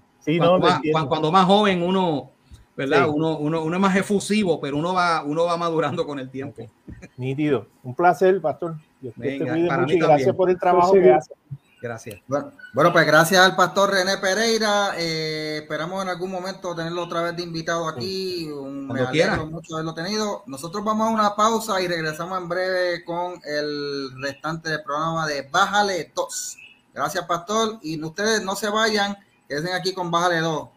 [SPEAKER 2] Cuando, más, joven uno, ¿verdad? Uno, uno, uno, es más efusivo, pero uno va, uno va madurando con el tiempo.
[SPEAKER 3] Nítido. Un placer, pastor. gracias por el trabajo que hace.
[SPEAKER 2] Gracias.
[SPEAKER 1] Bueno, pues gracias al pastor René Pereira. Eh, esperamos en algún momento tenerlo otra vez de invitado aquí. me alegro mucho haberlo tenido. Nosotros vamos a una pausa y regresamos en breve con el restante del programa de Bájale 2. Gracias, pastor. Y ustedes no se vayan, queden aquí con Bájale 2.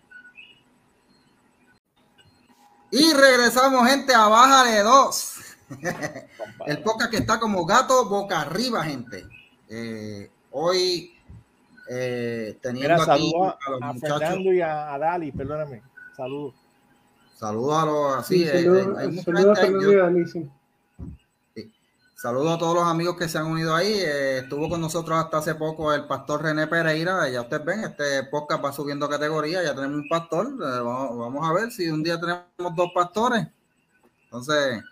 [SPEAKER 1] Y regresamos, gente, a Bájale 2. el podcast que está como gato boca arriba, gente. Eh, hoy eh, teniendo aquí
[SPEAKER 3] a, los muchachos. Fernando y a, Dali, perdóname. Saludos.
[SPEAKER 1] Saludos a los así.
[SPEAKER 4] Sí, saludos,
[SPEAKER 1] eh,
[SPEAKER 4] a Fernando y a Dali, sí.
[SPEAKER 1] Saludos a todos los amigos que se han unido ahí. Eh, estuvo con nosotros hasta hace poco el pastor René Pereira. Ya ustedes ven, este podcast va subiendo categoría. Ya tenemos un pastor. Eh, vamos, a ver si un día tenemos dos pastores. Entonces,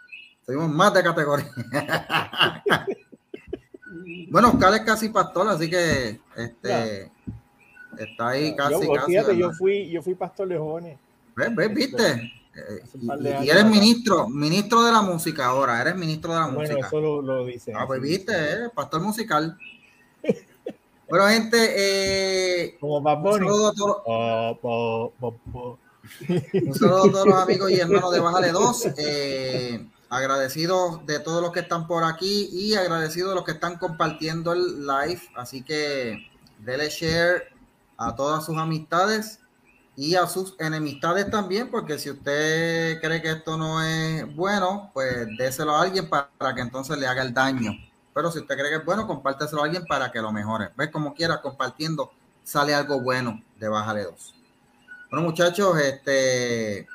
[SPEAKER 1] seguimos más de categoría. bueno, Oscar es casi pastor, así que este está ahí casi.
[SPEAKER 3] Yo, casi, yo fui, yo fui pastor de jóvenes.
[SPEAKER 1] ¿Ves? ¿Ves? ¿Viste? Y, eres ministro, ministro de la música ahora, eres ministro de la música.
[SPEAKER 3] Bueno, eso lo, dice.
[SPEAKER 1] Ah, pues viste, eh, pastor musical. bueno, gente, eh,
[SPEAKER 3] Como un
[SPEAKER 1] saludo a todos, un saludo a todos los amigos y hermanos de Bájale 2. Eh, agradecidos de todos los que están por aquí y agradecidos de los que están compartiendo el live. Así que dele share a todas sus amistades y a sus enemistades también, porque si usted cree que esto no es bueno, pues déselo a alguien para, que entonces le haga el daño. Pero si usted cree que es bueno, compárteselo a alguien para que lo mejore. Ves como quiera, compartiendo, sale algo bueno de Bájale dos Bueno, muchachos, este.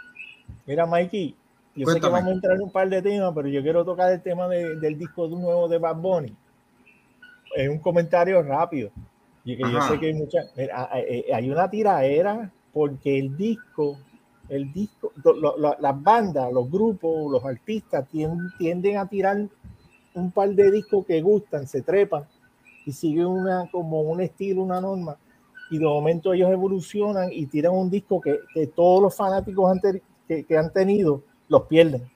[SPEAKER 3] Mira, Mikey, yo sé que vamos a entrar en un par de temas, pero yo quiero tocar el tema del disco nuevo de Bad Bunny. Es un comentario rápido. Y que yo sé que hay mucha. Hay una tiraera porque el disco, el disco, las bandas, los grupos, los artistas tienden, a tirar un par de discos que gustan, se trepan y siguen una, como un estilo, una norma. Y de momento ellos evolucionan y tiran un disco que, todos los fanáticos que, han tenido los pierden.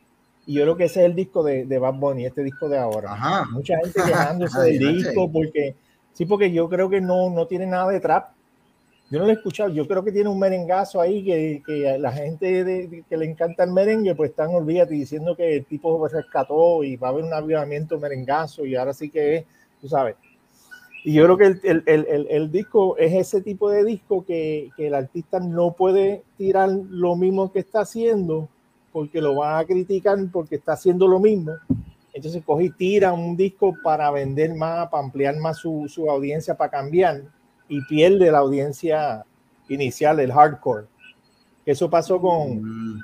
[SPEAKER 3] Y yo creo que ese es el disco de, de Bad Bunny, este disco de ahora. Mucha gente quejándose del disco porque, sí, porque yo creo que no, no tiene nada de trap yo no lo he escuchado, yo creo que tiene un merengazo ahí que, que la gente de, que le encanta el merengue, pues están, olvídate, diciendo que el tipo rescató y va a haber un avivamiento merengazo y ahora sí que es, tú sabes. Y yo creo que el, el, el, el disco es ese tipo de disco que, que, el artista no puede tirar lo mismo que está haciendo porque lo van a criticar porque está haciendo lo mismo. Entonces coge y tira un disco para vender más, para ampliar más su, su audiencia, para cambiar y pierde la audiencia inicial, el hardcore. Eso pasó con,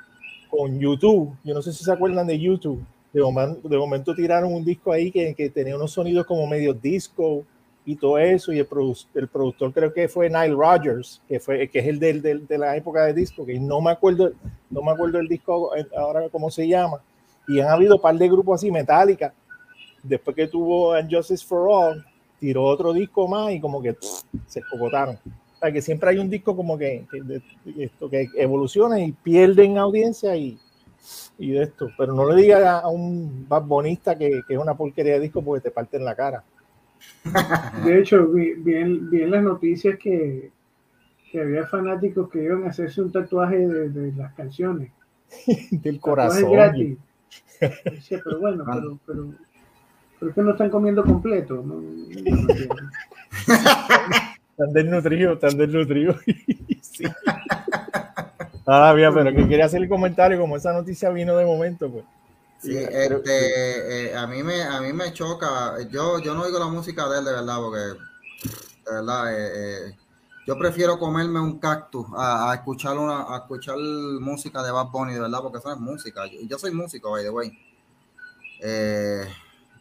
[SPEAKER 3] con YouTube. Yo no sé si se acuerdan de YouTube. De momento, de momento tiraron un disco ahí que, que, tenía unos sonidos como medio disco y todo eso. Y el, el productor creo que fue Nile Rogers, que, fue, que es el del, del, de la época de disco, que no me acuerdo, no me acuerdo el disco ahora cómo se llama. Y han habido un par de grupos así, Metallica, después que tuvo Justice for All, tiró otro disco más y como que se cocotaron. O sea, que siempre hay un disco como que, esto, que evoluciona y pierden audiencia y, y de esto. Pero no le digas a un bonista que, que, es una porquería de disco porque te parten la cara.
[SPEAKER 4] De hecho, vi, vi, las noticias que, que, había fanáticos que iban a hacerse un tatuaje de, de las canciones.
[SPEAKER 3] Del corazón.
[SPEAKER 4] gratis. pero bueno, pero, pero ¿Por qué no están comiendo completo? No,
[SPEAKER 3] están desnutridos, están desnutridos. sí. Ah, bien, pero que quería hacer el comentario, como esa noticia vino de momento, pues.
[SPEAKER 1] Sí, este, eh, a mí me, a mí me choca. Yo, yo no oigo la música de él de verdad, porque de verdad, eh, eh, yo prefiero comerme un cactus a, escuchar una, a escuchar música de Bad Bunny, de verdad, porque eso es música. Yo, yo soy músico, by the way. Eh,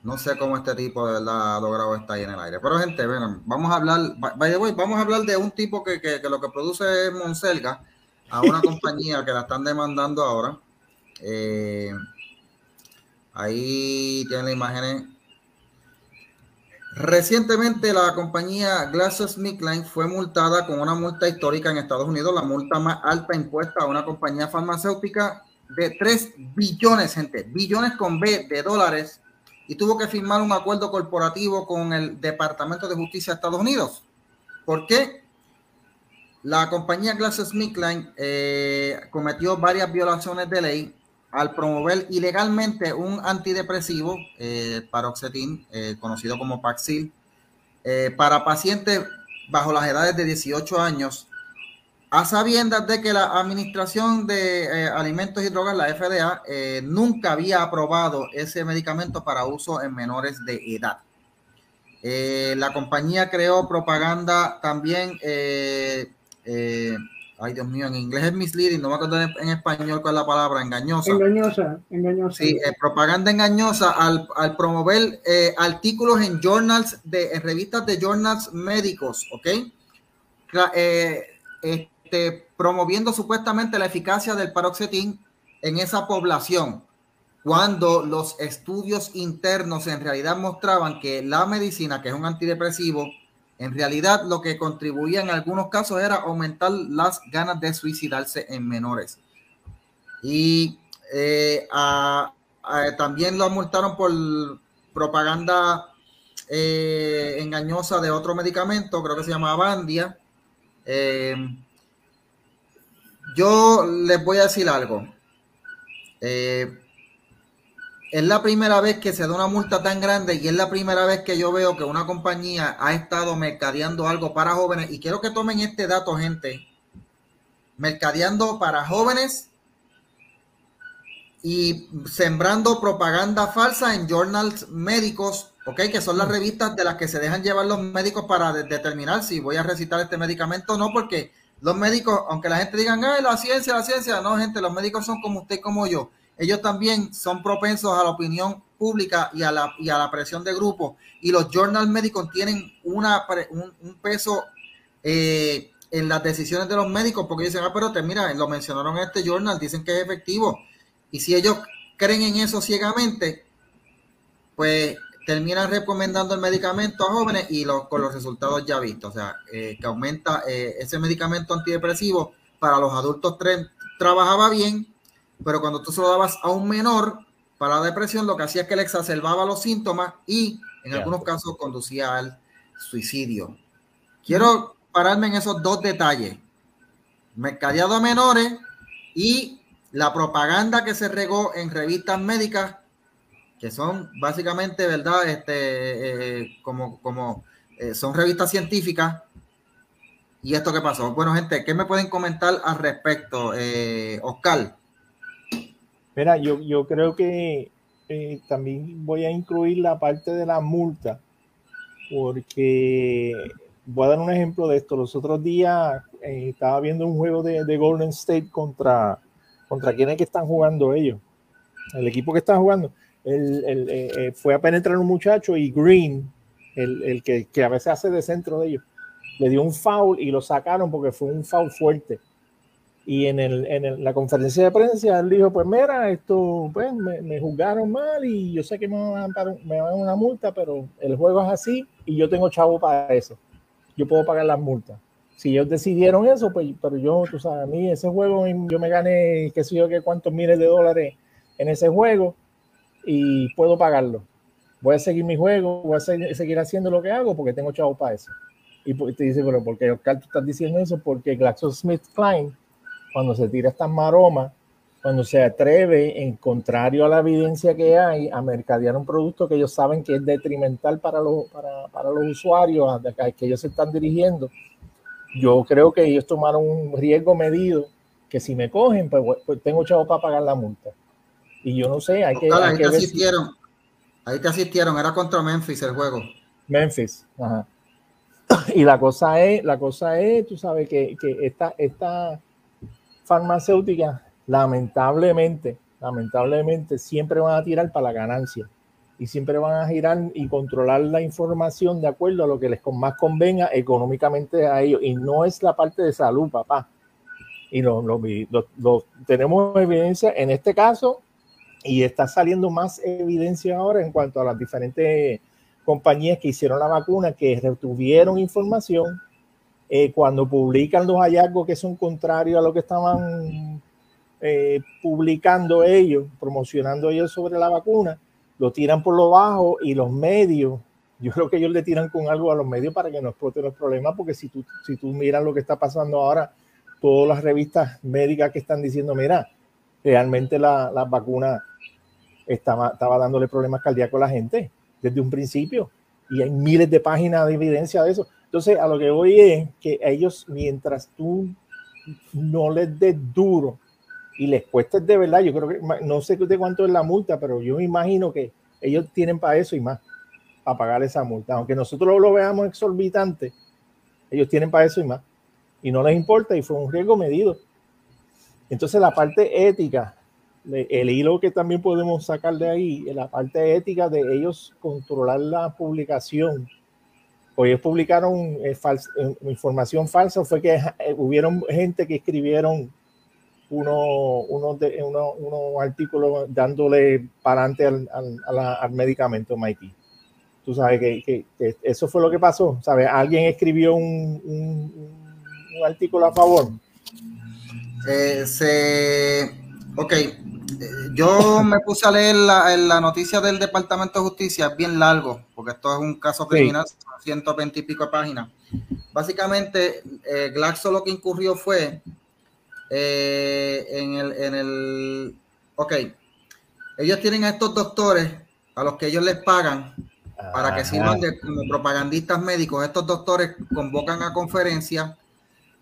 [SPEAKER 1] no sé cómo este tipo de verdad ha logrado estar ahí en el aire. Pero gente, ven, vamos a hablar, vamos a hablar de un tipo que, lo que produce es Monselga a una compañía que la están demandando ahora. Eh, ahí tienen las imágenes. Recientemente la compañía GlaxoSmithKline fue multada con una multa histórica en Estados Unidos, la multa más alta impuesta a una compañía farmacéutica de 3 billones, gente, billones con B de dólares y tuvo que firmar un acuerdo corporativo con el Departamento de Justicia de Estados Unidos. ¿Por qué? La compañía GlaxoSmithKline eh, cometió varias violaciones de ley al promover ilegalmente un antidepresivo, eh, paroxetin, eh, conocido como Paxil, eh, para pacientes bajo las edades de 18 años a sabiendas de que la Administración de eh, Alimentos y Drogas, la FDA, eh, nunca había aprobado ese medicamento para uso en menores de edad. Eh, la compañía creó propaganda también ay Dios mío, en inglés es misleading, no me acuerdo en, español cuál es la palabra, engañosa.
[SPEAKER 4] Engañosa, engañosa.
[SPEAKER 1] Sí, propaganda engañosa al, al promover artículos en journals, de, en revistas de journals médicos, ¿ok? Eh, este, promoviendo supuestamente la eficacia del paroxetín en esa población, cuando los estudios internos en realidad mostraban que la medicina, que es un antidepresivo, en realidad, lo que contribuía en algunos casos era aumentar las ganas de suicidarse en menores. Y eh, también lo multaron por propaganda eh, engañosa de otro medicamento, creo que se llama Bandia. Eh, yo les voy a decir algo es la primera vez que se da una multa tan grande y es la primera vez que yo veo que una compañía ha estado mercadeando algo para jóvenes. Y quiero que tomen este dato, gente. Mercadeando para jóvenes y sembrando propaganda falsa en journals médicos, ¿ok? Que son las revistas de las que se dejan llevar los médicos para determinar si voy a recitar este medicamento o no, porque los médicos, aunque la gente diga, ay, la ciencia, la ciencia, no, gente, los médicos son como usted como yo ellos también son propensos a la opinión pública y a la, y a la presión de grupo. Y los journal médicos tienen una, un, peso eh, en las decisiones de los médicos porque dicen, ah, pero te, mira, lo mencionaron en este journal, dicen que es efectivo. Y si ellos creen en eso ciegamente, pues terminan recomendando el medicamento a jóvenes y con los resultados ya vistos. O sea, eh, que aumenta eh, ese medicamento antidepresivo para los adultos trabajaba bien, pero cuando tú se lo dabas a un menor para la depresión, lo que hacía es que le exacerbaba los síntomas y en algunos casos conducía al suicidio. Quiero pararme en esos dos detalles. Mercadeado a menores y la propaganda que se regó en revistas médicas, que son básicamente, ¿verdad? Este, eh, como, como eh, son revistas científicas. ¿Y esto qué pasó? Bueno, gente, ¿qué me pueden comentar al respecto? Eh, Oscar.
[SPEAKER 3] Mira, yo, yo creo que eh, también voy a incluir la parte de la multa, porque voy a dar un ejemplo de esto. Los otros días eh, estaba viendo un juego de, Golden State contra, contra quienes que están jugando ellos. El equipo que están jugando. El, eh, fue a penetrar un muchacho y Green, el, que, a veces hace de centro de ellos, le dio un foul y lo sacaron porque fue un foul fuerte. Y en, la conferencia de prensa él dijo, pues mira, esto, pues me, juzgaron mal y yo sé que me van, a, me van a una multa, pero el juego es así y yo tengo chavo para eso. Yo puedo pagar las multas. Si ellos decidieron eso, pues, pero yo, tú sabes, a mí ese juego, yo me gané, qué sé yo, qué cuántos miles de dólares en ese juego y puedo pagarlo. Voy a seguir mi juego, voy a seguir haciendo lo que hago porque tengo chavo para eso. Y te dice, pero ¿por qué Oscar tú estás diciendo eso? Porque GlaxoSmithKline cuando se tira estas maromas, cuando se atreve, en contrario a la evidencia que hay, a mercadear un producto que ellos saben que es detrimental para los, para, para los usuarios a que ellos se están dirigiendo, yo creo que ellos tomaron un riesgo medido que si me cogen, pues, pues tengo chavo para pagar la multa. Y yo no sé, hay que, ahí
[SPEAKER 1] te asistieron. Ahí te asistieron, era contra Memphis el juego.
[SPEAKER 3] Memphis, ajá. Y la cosa es, la cosa es, tú sabes que, que esta, esta, farmacéuticas, lamentablemente, lamentablemente, siempre van a tirar para la ganancia y siempre van a girar y controlar la información de acuerdo a lo que les más convenga económicamente a ellos. Y no es la parte de salud, papá. Y lo, lo, tenemos evidencia en este caso y está saliendo más evidencia ahora en cuanto a las diferentes compañías que hicieron la vacuna, que retuvieron información eh, cuando publican los hallazgos que son contrarios a lo que estaban eh, publicando ellos, promocionando ellos sobre la vacuna, lo tiran por lo bajo y los medios, yo creo que ellos le tiran con algo a los medios para que no exploten los problemas, porque si tú, si tú miras lo que está pasando ahora, todas las revistas médicas que están diciendo, mira, realmente la, la vacuna estaba, dándole problemas cardíacos a la gente desde un principio y hay miles de páginas de evidencia de eso. Entonces, a lo que voy es que ellos, mientras tú no les des duro y les cuestes de verdad, yo creo que no sé de cuánto es la multa, pero yo me imagino que ellos tienen para eso y más, para pagar esa multa. Aunque nosotros lo veamos exorbitante, ellos tienen para eso y más. y no les importa y fue un riesgo medido. Entonces la parte ética, el hilo que también podemos sacar de ahí, la parte ética de ellos controlar la publicación. Pues ellos publicaron eh, eh, información falsa, fue que eh, hubieron gente que escribieron unos uno uno, uno artículos dándole para adelante al, al, al, medicamento MIT. Tú sabes que, que, eso fue lo que pasó. ¿Sabes? Alguien escribió un, un, un artículo a favor.
[SPEAKER 1] Eh, se, ok, yo me puse a leer la, la, noticia del Departamento de Justicia, es bien largo, porque esto es un caso criminal, 120 y pico de páginas. Básicamente, eh, Glaxo lo que incurrió fue eh, en, el, en el. Ok, ellos tienen a estos doctores a los que ellos les pagan para que sirvan de, como propagandistas médicos. Estos doctores convocan a conferencias.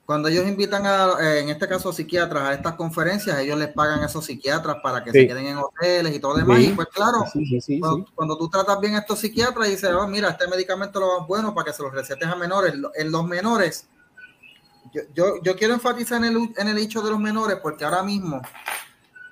[SPEAKER 1] Cuando ellos invitan a, eh, en este caso, psiquiatras a estas conferencias, ellos les pagan a esos psiquiatras para que se queden en hoteles y todo demás. y pues claro, cuando, tú tratas bien a estos psiquiatras y dices, oh, mira, este medicamento lo es bueno para que se los recetes a menores. En los menores, yo, yo, quiero enfatizar en el, en el hecho de los menores porque ahora mismo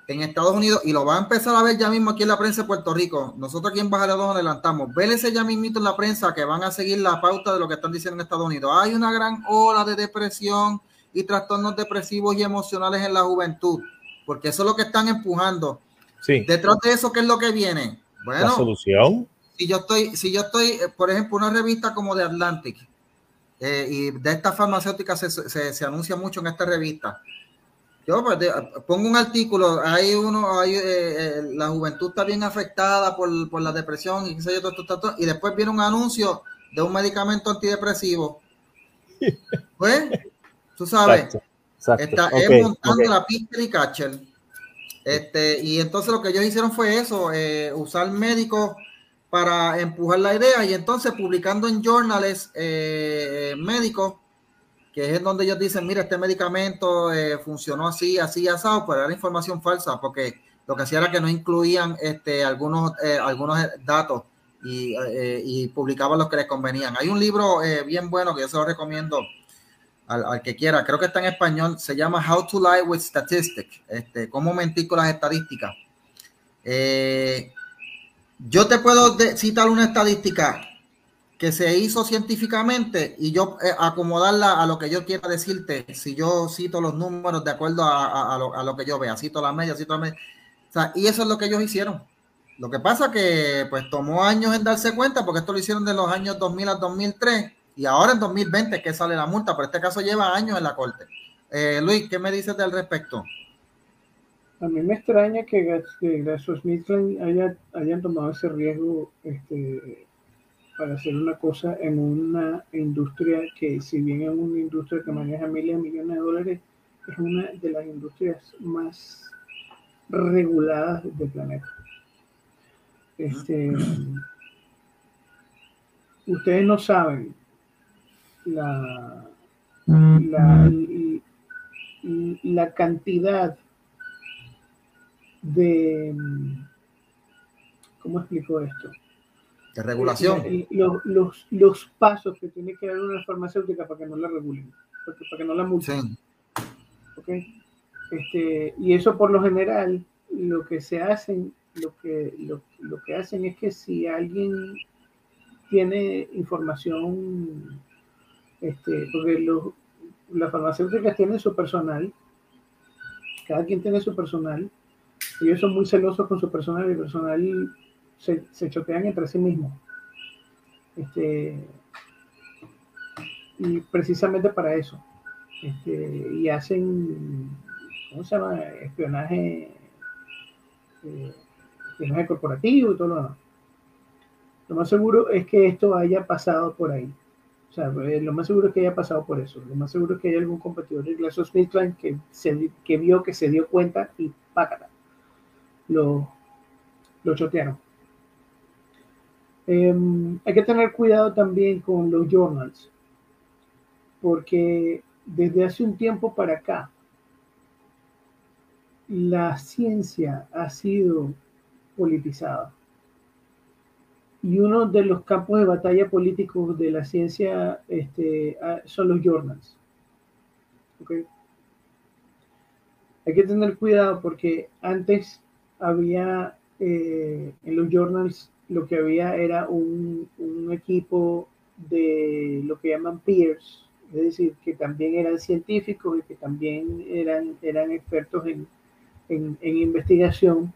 [SPEAKER 1] en Estados Unidos, y lo va a empezar a ver ya mismo aquí en la prensa de Puerto Rico, nosotros aquí en Baja nos adelantamos, ese ya mismito en la prensa que van a seguir la pauta de lo que están diciendo en Estados Unidos. Hay una gran ola de depresión y trastornos depresivos y emocionales en la juventud, porque eso es lo que están empujando.
[SPEAKER 3] Sí.
[SPEAKER 1] Detrás de eso, ¿qué es lo que viene?
[SPEAKER 3] Bueno, la solución.
[SPEAKER 1] Si yo estoy, si yo estoy, eh, por ejemplo, una revista como The Atlantic, eh, y de estas farmacéuticas se, anuncia mucho en esta revista. Yo pues, pongo un artículo, hay uno, hay, eh, eh, la juventud está bien afectada por, la depresión y, y después viene un anuncio de un medicamento antidepresivo. Pues, tú sabes, está montando la pista y catcher. Este, y entonces lo que ellos hicieron fue eso, usar médicos para empujar la idea y entonces publicando en journals eh, médicos, que es donde ellos dicen, mira, este medicamento eh, funcionó así, así, asado, pues era información falsa, porque lo que hacía era que no incluían este, algunos, eh, algunos datos y, y, publicaban los que les convenían. Hay un libro bien bueno que yo se lo recomiendo al, al, que quiera, creo que está en español, se llama How to Lie with Statistics, este, cómo mentir con las estadísticas. Eh, yo te puedo citar una estadística que se hizo científicamente y yo eh, acomodarla a lo que yo quiera decirte, si yo cito los números de acuerdo a, lo, que yo vea, cito la media, cito la media. y eso es lo que ellos hicieron. Lo que pasa que pues tomó años en darse cuenta porque esto lo hicieron de los años 2000 a 2003 y ahora en 2020 que sale la multa, pero este caso lleva años en la corte. Eh, Luis, ¿qué me dices al respecto?
[SPEAKER 4] A mí me extraña que, GlaxoSmithKline haya, hayan tomado ese riesgo este, para hacer una cosa en una industria que, si bien es una industria que maneja miles de millones de dólares, es una de las industrias más reguladas del planeta. Este, ustedes no saben la, la, la cantidad de, ¿cómo explico esto?
[SPEAKER 1] De regulación.
[SPEAKER 4] Los, los, los, pasos que tiene que dar una farmacéutica para que no la regulen, para que no la multen. Este, y eso por lo general, lo que se hacen, lo que, lo, lo que hacen es que si alguien tiene información, este, porque los, las farmacéuticas tienen su personal, cada quien tiene su personal, ellos son muy celosos con su personal y el personal se, se chotean entre sí mismos. Este, y precisamente para eso. Este, y hacen, ¿cómo se llama? Espionaje, eh, espionaje corporativo y todo lo demás. Lo más seguro es que esto haya pasado por ahí. O sea, eh, lo más seguro es que haya pasado por eso. Lo más seguro es que haya algún competidor de GlaxoSmithKline que, se, que vio, que se dio cuenta y pácata lo, lo chotearon. Em, hay que tener cuidado también con los journals, porque desde hace un tiempo para acá, la ciencia ha sido politizada. Y uno de los campos de batalla políticos de la ciencia este, son los journals. Hay que tener cuidado porque antes había eh, en los journals lo que había era un, un, equipo de lo que llaman peers, es decir, que también eran científicos y que también eran, eran expertos en, en, investigación,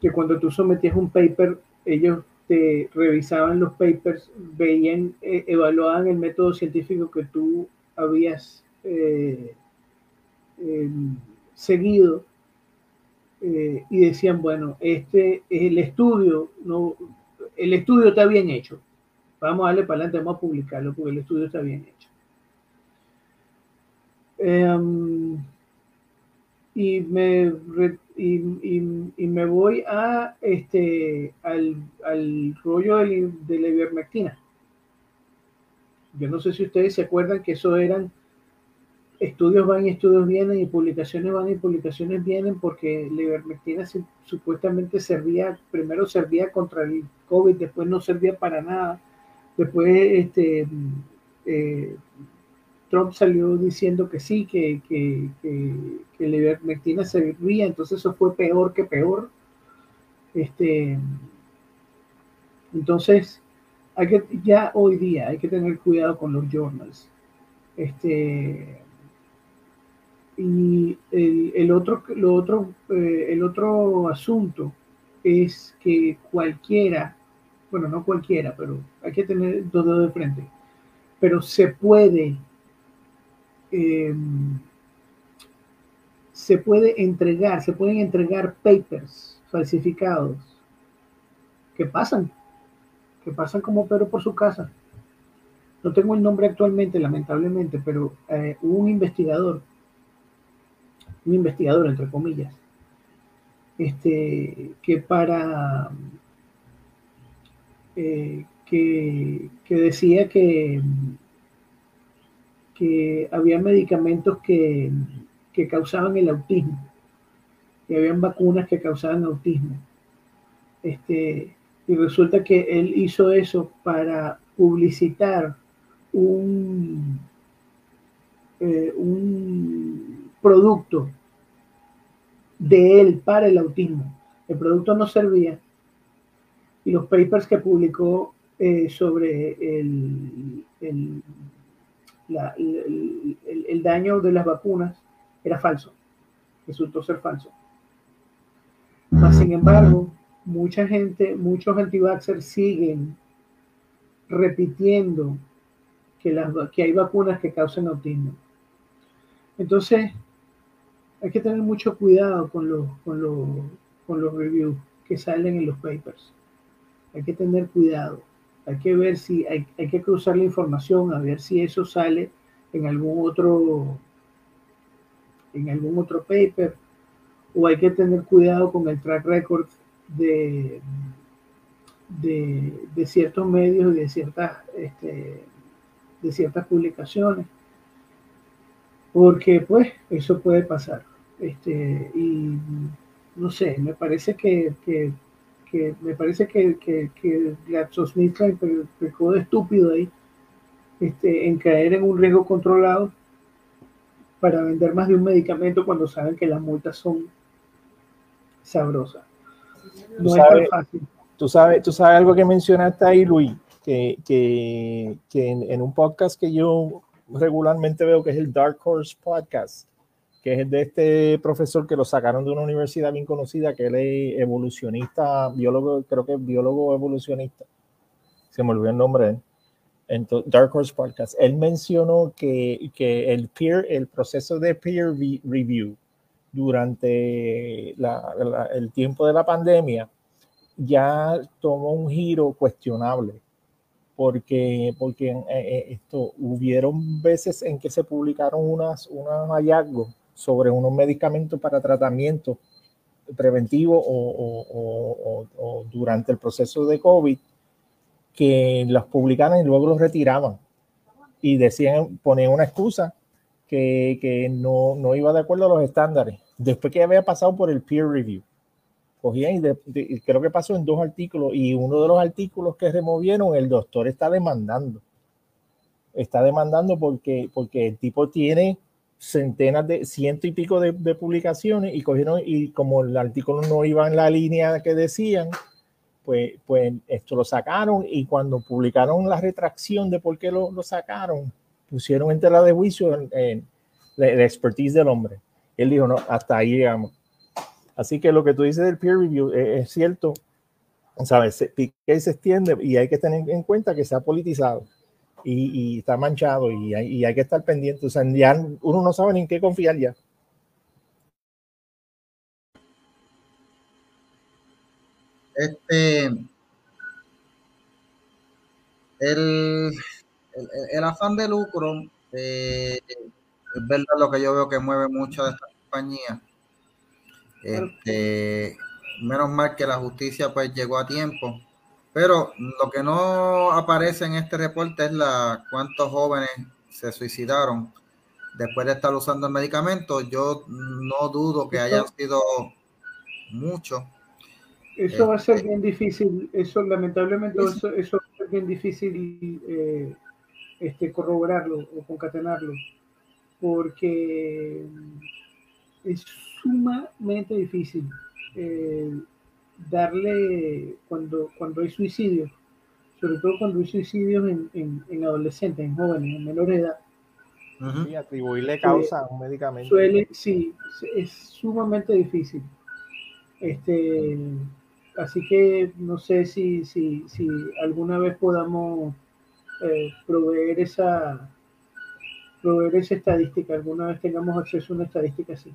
[SPEAKER 4] que cuando tú sometías un paper, ellos te revisaban los papers, veían, eh, evaluaban el método científico que tú habías eh, em, seguido eh, y decían, bueno, este es el estudio, no, el estudio está bien hecho. Vamos a darle para adelante, vamos a publicarlo porque el estudio está bien hecho. Em, y me y, me voy a este al, rollo de, de la ivermectina. Yo no sé si ustedes se acuerdan que eso eran estudios van y estudios vienen y publicaciones van y publicaciones vienen porque la ivermectina supuestamente servía, primero servía contra el COVID, después no servía para nada, después este, eh, Trump salió diciendo que sí, que, que, que, la ivermectina servía, entonces eso fue peor que peor. Este, entonces, hay que, ya hoy día hay que tener cuidado con los journals. Este, y el, otro, lo otro, eh, el otro asunto es que cualquiera, bueno, no cualquiera, pero hay que tener dos dedos de frente, pero se puede Em, se puede entregar, se pueden entregar papers falsificados que pasan, que pasan como pero por su casa. No tengo el nombre actualmente, lamentablemente, pero eh, un investigador, un investigador entre comillas, este, que para eh, que, que decía que que había medicamentos que, que causaban el autismo, que habían vacunas que causaban autismo. Este, y resulta que él hizo eso para publicitar un, eh, un producto de él para el autismo. El producto no servía y los papers que publicó eh, sobre el, el el, daño de las vacunas era falso, resultó ser falso. sin embargo, mucha gente, muchos anti-vaxxers siguen repitiendo que, las, que hay vacunas que causan autismo. Entonces, hay que tener mucho cuidado con los, con los, con los reviews que salen en los papers. Hay que tener cuidado. Hay que ver si hay, que cruzar la información, a ver si eso sale en algún otro en algún otro paper o hay que tener cuidado con el track record de, de, ciertos medios y de ciertas, este, de ciertas publicaciones porque pues eso puede pasar este, y no sé, me parece que, que que me parece que, que, que pecó de estúpido ahí este, en caer en un riesgo controlado para vender más de un medicamento cuando saben que las multas son sabrosas.
[SPEAKER 3] No es tan fácil. Tú sabes, tú sabes algo que mencionaste ahí, Luis, que, que, que en, en, un podcast que yo regularmente veo que es el Dark Horse Podcast, que es de este profesor que lo sacaron de una universidad bien conocida, que él es evolucionista, biólogo, creo que es biólogo evolucionista. Se me olvidó el nombre En Dark Horse Podcast. Él mencionó que, que el peer, el proceso de peer review durante el tiempo de la pandemia ya tomó un giro cuestionable porque, porque eh, eh, esto, hubieron veces en que se publicaron unas, unos hallazgos sobre unos medicamentos para tratamiento preventivo o, durante el proceso de COVID que los publicaban y luego los retiraban y decían, ponían una excusa que, no, no, iba de acuerdo a los estándares. Después que había pasado por el peer review, cogían y, creo que pasó en dos artículos y uno de los artículos que removieron, el doctor está demandando está demandando porque, porque el tipo tiene centenas de, ciento y pico de, publicaciones y cogieron, y como el artículo no iba en la línea que decían, pues, pues esto lo sacaron y cuando publicaron la retracción de por qué lo, lo sacaron, pusieron en tela de juicio en, la, expertise del hombre. Él dijo, no, hasta ahí llegamos. Así que lo que tú dices del peer review es, es cierto, ¿sabes? que se extiende y hay que tener en cuenta que se ha politizado y, está manchado y hay, que estar pendiente. O sea, ya uno no sabe ni en qué confiar ya.
[SPEAKER 1] Este, el, el, afán de lucro eh, es verdad lo que yo veo que mueve mucho de esta compañía. Este, menos mal que la justicia pues llegó a tiempo pero lo que no aparece en este reporte es la cuántos jóvenes se suicidaron después de estar usando el medicamento. Yo no dudo que hayan sido muchos.
[SPEAKER 4] Eso va a ser este, bien difícil, eso lamentablemente eso, eso va a ser bien difícil eh, este, corroborarlo o concatenarlo, porque es sumamente difícil. Eh, darle cuando, cuando hay suicidios, sobre todo cuando hay suicidios en, en, adolescentes, en jóvenes, en menores de edad.
[SPEAKER 3] Y atribuirle causa a un medicamento.
[SPEAKER 4] Suele, sí, es sumamente difícil. Este, así que no sé si, si, si alguna vez podamos eh, proveer esa proveer esa estadística, alguna vez tengamos acceso a una estadística así.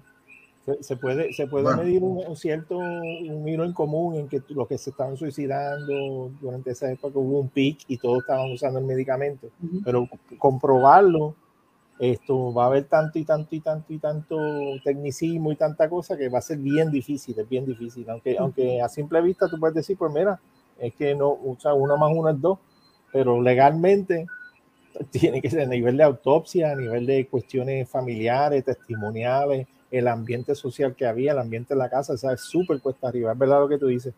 [SPEAKER 3] Se, puede, se puede medir un, cierto un hilo en común en que los que se estaban suicidando durante esa época hubo un pic y todos estaban usando el medicamento, pero comprobarlo, esto va a haber tanto y tanto y tanto y tanto tecnicismo y tanta cosa que va a ser bien difícil, es bien difícil, aunque, aunque a simple vista tú puedes decir, pues mira, es que no, o sea, uno más uno es dos, pero legalmente tiene que ser a nivel de autopsia, a nivel de cuestiones familiares, testimoniales, el ambiente social que había, el ambiente de la casa, o es súper cuesta arriba, es verdad lo que tú dices,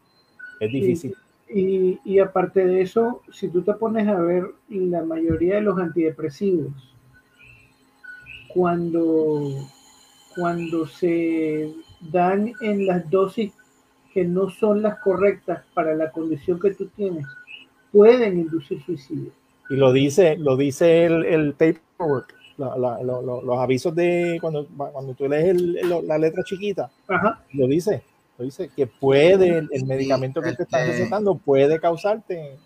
[SPEAKER 3] es difícil.
[SPEAKER 4] Y, y, aparte de eso, si tú te pones a ver la mayoría de los antidepresivos, cuando, cuando se dan en las dosis que no son las correctas para la condición que tú tienes, pueden inducir suicidio.
[SPEAKER 3] Y lo dice, lo dice el, el paperwork los avisos de cuando, cuando tú lees la letra chiquita, lo dice, lo dice que puede, el, medicamento que te están este recetando puede causarte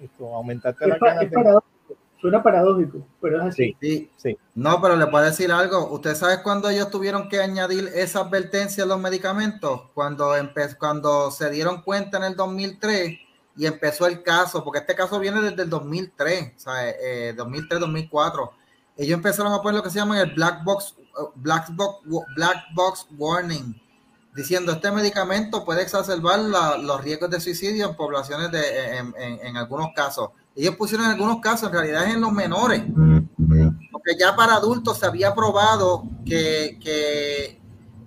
[SPEAKER 3] esto, aumentarte la
[SPEAKER 4] Suena paradójico, pero es así.
[SPEAKER 1] Sí, No, pero le puedo decir algo. ¿Usted sabe cuándo ellos tuvieron que añadir esa advertencia a los medicamentos? Cuando, cuando se dieron cuenta en el 2003 y empezó el caso, porque este caso viene desde el 2003, o sea, eh, 2003-2004 ellos empezaron a poner lo que se llama el black box, black box, black box warning, diciendo este medicamento puede exacerbar los riesgos de suicidio en poblaciones de, en, algunos casos. Ellos pusieron en algunos casos, en realidad en los menores, porque ya para adultos se había probado que, que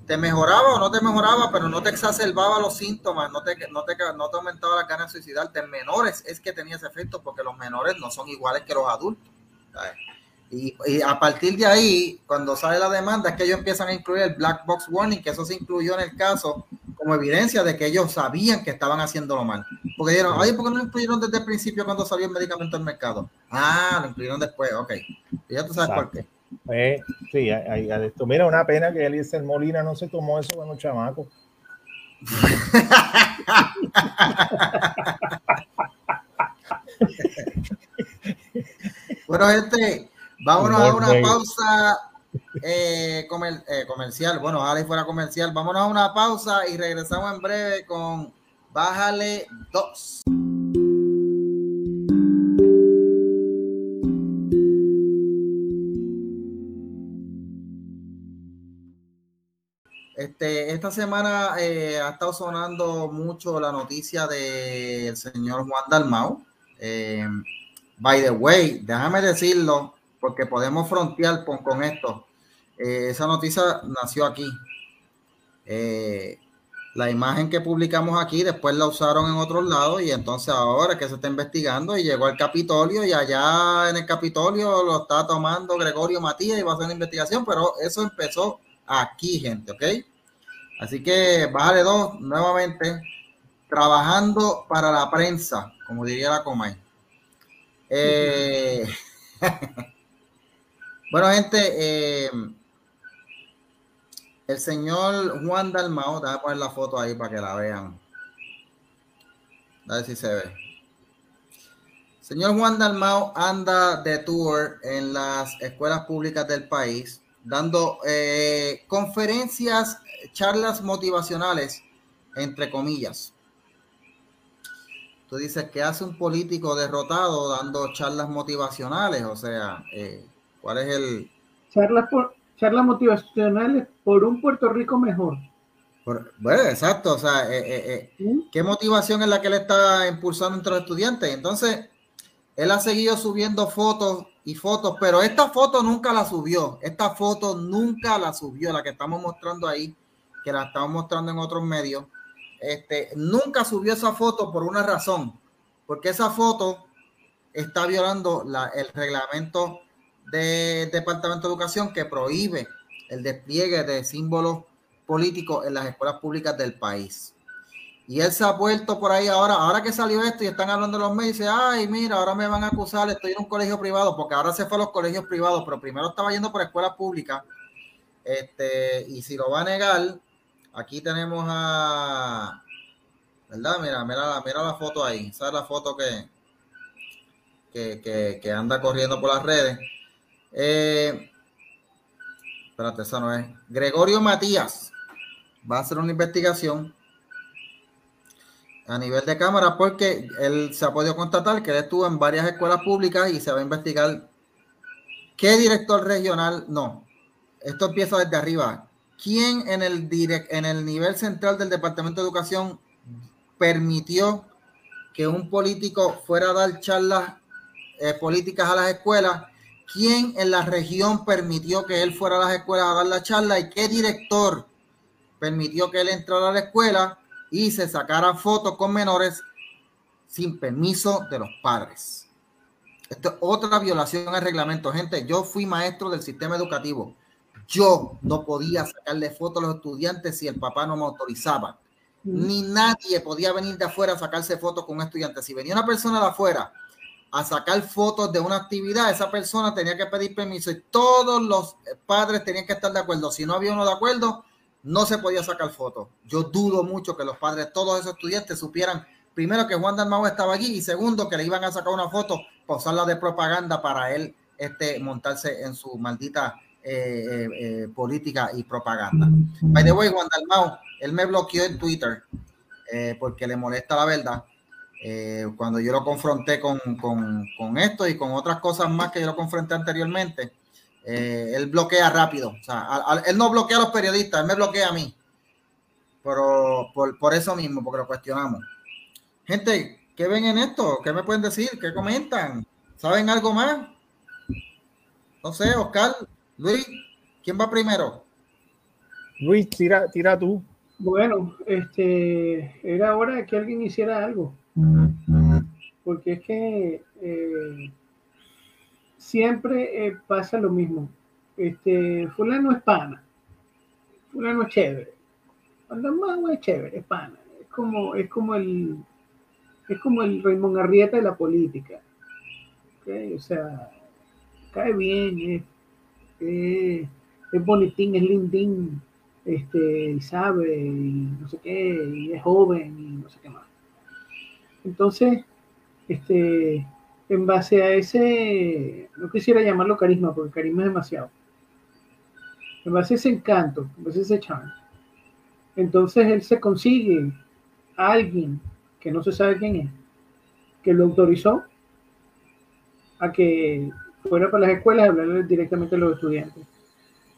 [SPEAKER 1] te mejoraba o no te mejoraba, pero no te exacerbaba los síntomas, no te, no te, no te aumentaba la ganas de suicidarte. En menores es que tenía ese efecto, porque los menores no son iguales que los adultos. Y, a partir de ahí, cuando sale la demanda, es que ellos empiezan a incluir el black box warning, que eso se incluyó en el caso como evidencia de que ellos sabían que estaban haciéndolo mal. Porque dijeron, ay, ¿por qué no lo incluyeron desde el principio cuando salió el medicamento al mercado? Ah, lo incluyeron después, ok. Y ya tú sabes por qué.
[SPEAKER 3] Eh, sí, hay, esto. Mira, una pena que el Molina no se tomó eso con los chamacos.
[SPEAKER 1] bueno, este, Vámonos a una pausa eh, eh, comercial. Bueno, ojalá fuera comercial. Vámonos a una pausa y regresamos en breve con Bájale 2. Este, esta semana eh, ha estado sonando mucho la noticia del señor Juan Dalmau. by the way, déjame decirlo, porque podemos frontear con, esto. Eh, esa noticia nació aquí. Eh, la imagen que publicamos aquí después la usaron en otros lados y entonces ahora que se está investigando y llegó al Capitolio y allá en el Capitolio lo está tomando Gregorio Matías y va a hacer una investigación, pero eso empezó aquí, gente, ¿ok? Así que bájale dos nuevamente, trabajando para la prensa, como diría la Comay. Eh, bueno, gente, eh, el señor Juan Dalmao, a poner la foto ahí para que la vean. A ver si se ve. Señor Juan Dalmao anda de tour en las escuelas públicas del país, dando eh, conferencias, charlas motivacionales, entre comillas. Tú dices que hace un político derrotado dando charlas motivacionales, o sea, eh, ¿cuál es el...
[SPEAKER 4] Charlas por, charlas motivacionales por un Puerto Rico mejor.
[SPEAKER 1] bueno, exacto, o sea, eh, eh, eh, ¿qué motivación es la que él está impulsando entre los estudiantes? Entonces, él ha seguido subiendo fotos y fotos, pero esta foto nunca la subió, esta foto nunca la subió, la que estamos mostrando ahí, que la estamos mostrando en otros medios, este, nunca subió esa foto por una razón, porque esa foto está violando la, el reglamento del Departamento de Educación que prohíbe el despliegue de símbolos políticos en las escuelas públicas del país. Y él se ha vuelto por ahí ahora, ahora que salió esto y están hablando de los medios, dice, ay, mira, ahora me van a acusar, estoy en un colegio privado, porque ahora se fue a los colegios privados, pero primero estaba yendo por escuelas públicas. Este, y si lo va a negar, aquí tenemos a, ¿verdad? Mira, mira, mira la foto ahí, esa es la foto que, que, que anda corriendo por las redes. Eh, espérate, esa no es. Gregorio Matías va a hacer una investigación a nivel de cámara porque él se ha podido constatar que él estuvo en varias escuelas públicas y se va a investigar qué director regional, no, esto empieza desde arriba. ¿Quién en el, direct, en el nivel central del Departamento de Educación permitió que un político fuera a dar charlas eh, políticas a las escuelas quién en la región permitió que él fuera a las escuelas a dar la charla y qué director permitió que él entrara a la escuela y se sacara fotos con menores sin permiso de los padres. Esto es otra violación al reglamento. Gente, yo fui maestro del sistema educativo. Yo no podía sacarle fotos a los estudiantes si el papá no me autorizaba. Mm. Ni nadie podía venir de afuera a sacarse fotos con un estudiante. Si venía una persona de afuera a sacar fotos de una actividad, esa persona tenía que pedir permiso y todos los padres tenían que estar de acuerdo. Si no había uno de acuerdo, no se podía sacar fotos. Yo dudo mucho que los padres, todos esos estudiantes, supieran primero que Juan Dalmau estaba allí y segundo que le iban a sacar una foto para usarla de propaganda para él este, montarse en su maldita eh, eh, eh, política y propaganda. By the way, Juan Dalmau, él me bloqueó en Twitter porque le molesta la verdad eh, cuando yo lo confronté con, con, esto y con otras cosas más que yo lo confronté anteriormente, eh, él bloquea rápido. O sea, él no bloquea a los periodistas, él me bloquea a mí. Pero por, por, eso mismo, porque lo cuestionamos. Gente, ¿qué ven en esto? ¿Qué me pueden decir? ¿Qué comentan? ¿Saben algo más? No sé, Oscar, Luis, ¿quién va primero?
[SPEAKER 3] Luis, tira, tira tú.
[SPEAKER 4] Bueno, este, era hora de que alguien hiciera algo. Porque es que eh, siempre eh, pasa lo mismo. Este, fulano es pana. Fulano es chévere. Cuando es chévere, es pana. Es como, es como el es como el Raymond Arrieta de la política. O sea, cae bien, es, es, bonitín, es lindín, este, sabe, y no sé qué, y es joven, y no sé qué más. Entonces, este, en base a ese, no quisiera llamarlo carisma, porque carisma es demasiado. En base a ese encanto, en base a ese charme, entonces él se consigue a alguien que no se sabe quién es, que lo autorizó a que fuera para las escuelas a hablarle directamente a los estudiantes.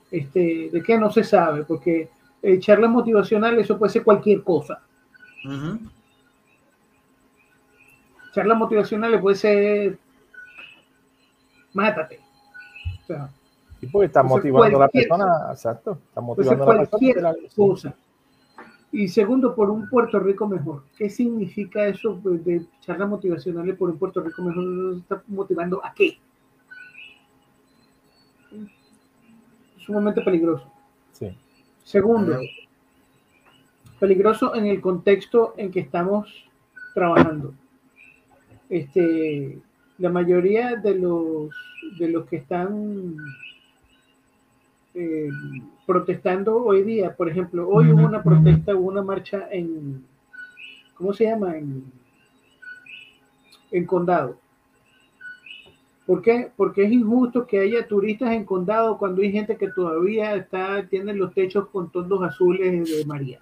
[SPEAKER 4] Este, ¿De qué no se sabe? Porque eh, charla motivacional, eso puede ser cualquier cosa motivacional le puede ser mátate.
[SPEAKER 3] O sea, porque está motivando a la persona, exacto, está motivando a la persona.
[SPEAKER 4] cosa. Y segundo, por un Puerto Rico mejor. ¿Qué significa eso de charlas motivacionales por un Puerto Rico mejor? ¿Nos está motivando a qué? Sumamente peligroso. Sí. Segundo, peligroso en el contexto en que estamos trabajando. Este, la mayoría de los, de los que están eh, protestando hoy día, por ejemplo, hoy hubo una protesta, hubo una marcha en, ¿cómo se llama? En, en Condado. ¿Por qué? Porque es injusto que haya turistas en Condado cuando hay gente que todavía está, tiene los techos con tondos azules de María.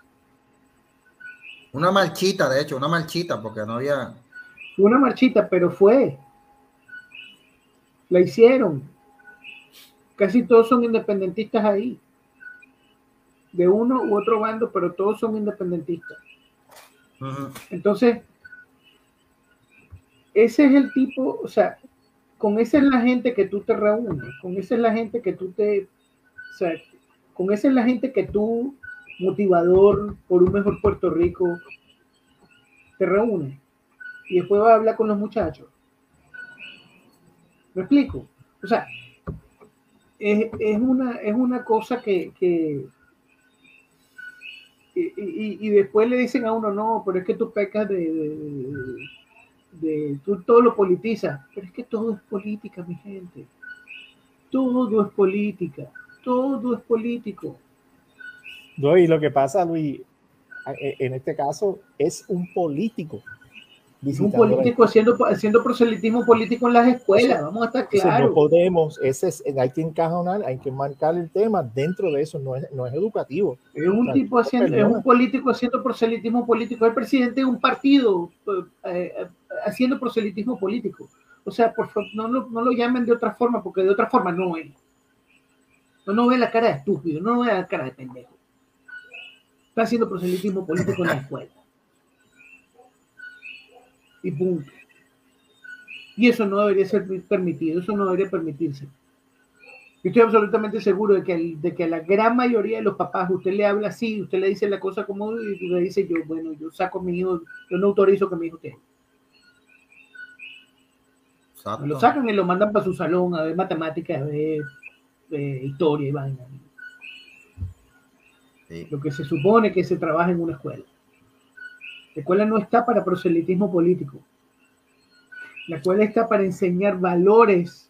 [SPEAKER 1] Una marchita, de hecho, una marchita, porque no había...
[SPEAKER 4] Una marchita, pero fue. La hicieron. Casi todos son independentistas ahí. De uno u otro bando, pero todos son independentistas. Entonces, ese es el tipo, o sea, con esa es la gente que tú te reúnes, con esa es la gente que tú te, o sea, con esa es la gente que tú, motivador por un mejor Puerto Rico, te reúnes. Y después vas a hablar con los muchachos. ¿Me explico? O sea, es, una, es una cosa que, y, después le dicen a uno, no, pero es que tú pecas de, de, tú todo lo politizas, pero es que todo es política, mi gente. Todo es política, todo es político.
[SPEAKER 3] No, y lo que pasa, Luis, en este caso es un político
[SPEAKER 4] un político haciendo, haciendo proselitismo político en las escuelas, vamos a estar claros.
[SPEAKER 3] No podemos, ese es, hay que encajonar, hay que marcar el tema dentro de eso, no es, no es educativo.
[SPEAKER 4] Es un tipo haciendo, es un político haciendo proselitismo político, es el presidente de un partido eh, eh, haciendo proselitismo político. O sea, por favor, no lo, no lo llamen de otra forma, porque de otra forma no es. No, no ve la cara de estúpido, no ve la cara de pendejo. Está haciendo proselitismo político en la escuela y punto. Y eso no debería ser permitido, eso no debería permitirse. Yo estoy absolutamente seguro de que, de que a la gran mayoría de los papás usted le habla así, usted le dice la cosa como y le dice yo, bueno, yo saco a mi hijo, yo no autorizo que mi hijo tenga. Lo sacan y lo mandan para su salón a ver matemáticas, a ver historia y vaina. Lo que se supone que se trabaja en una escuela. La escuela no está para proselitismo político. La escuela está para enseñar valores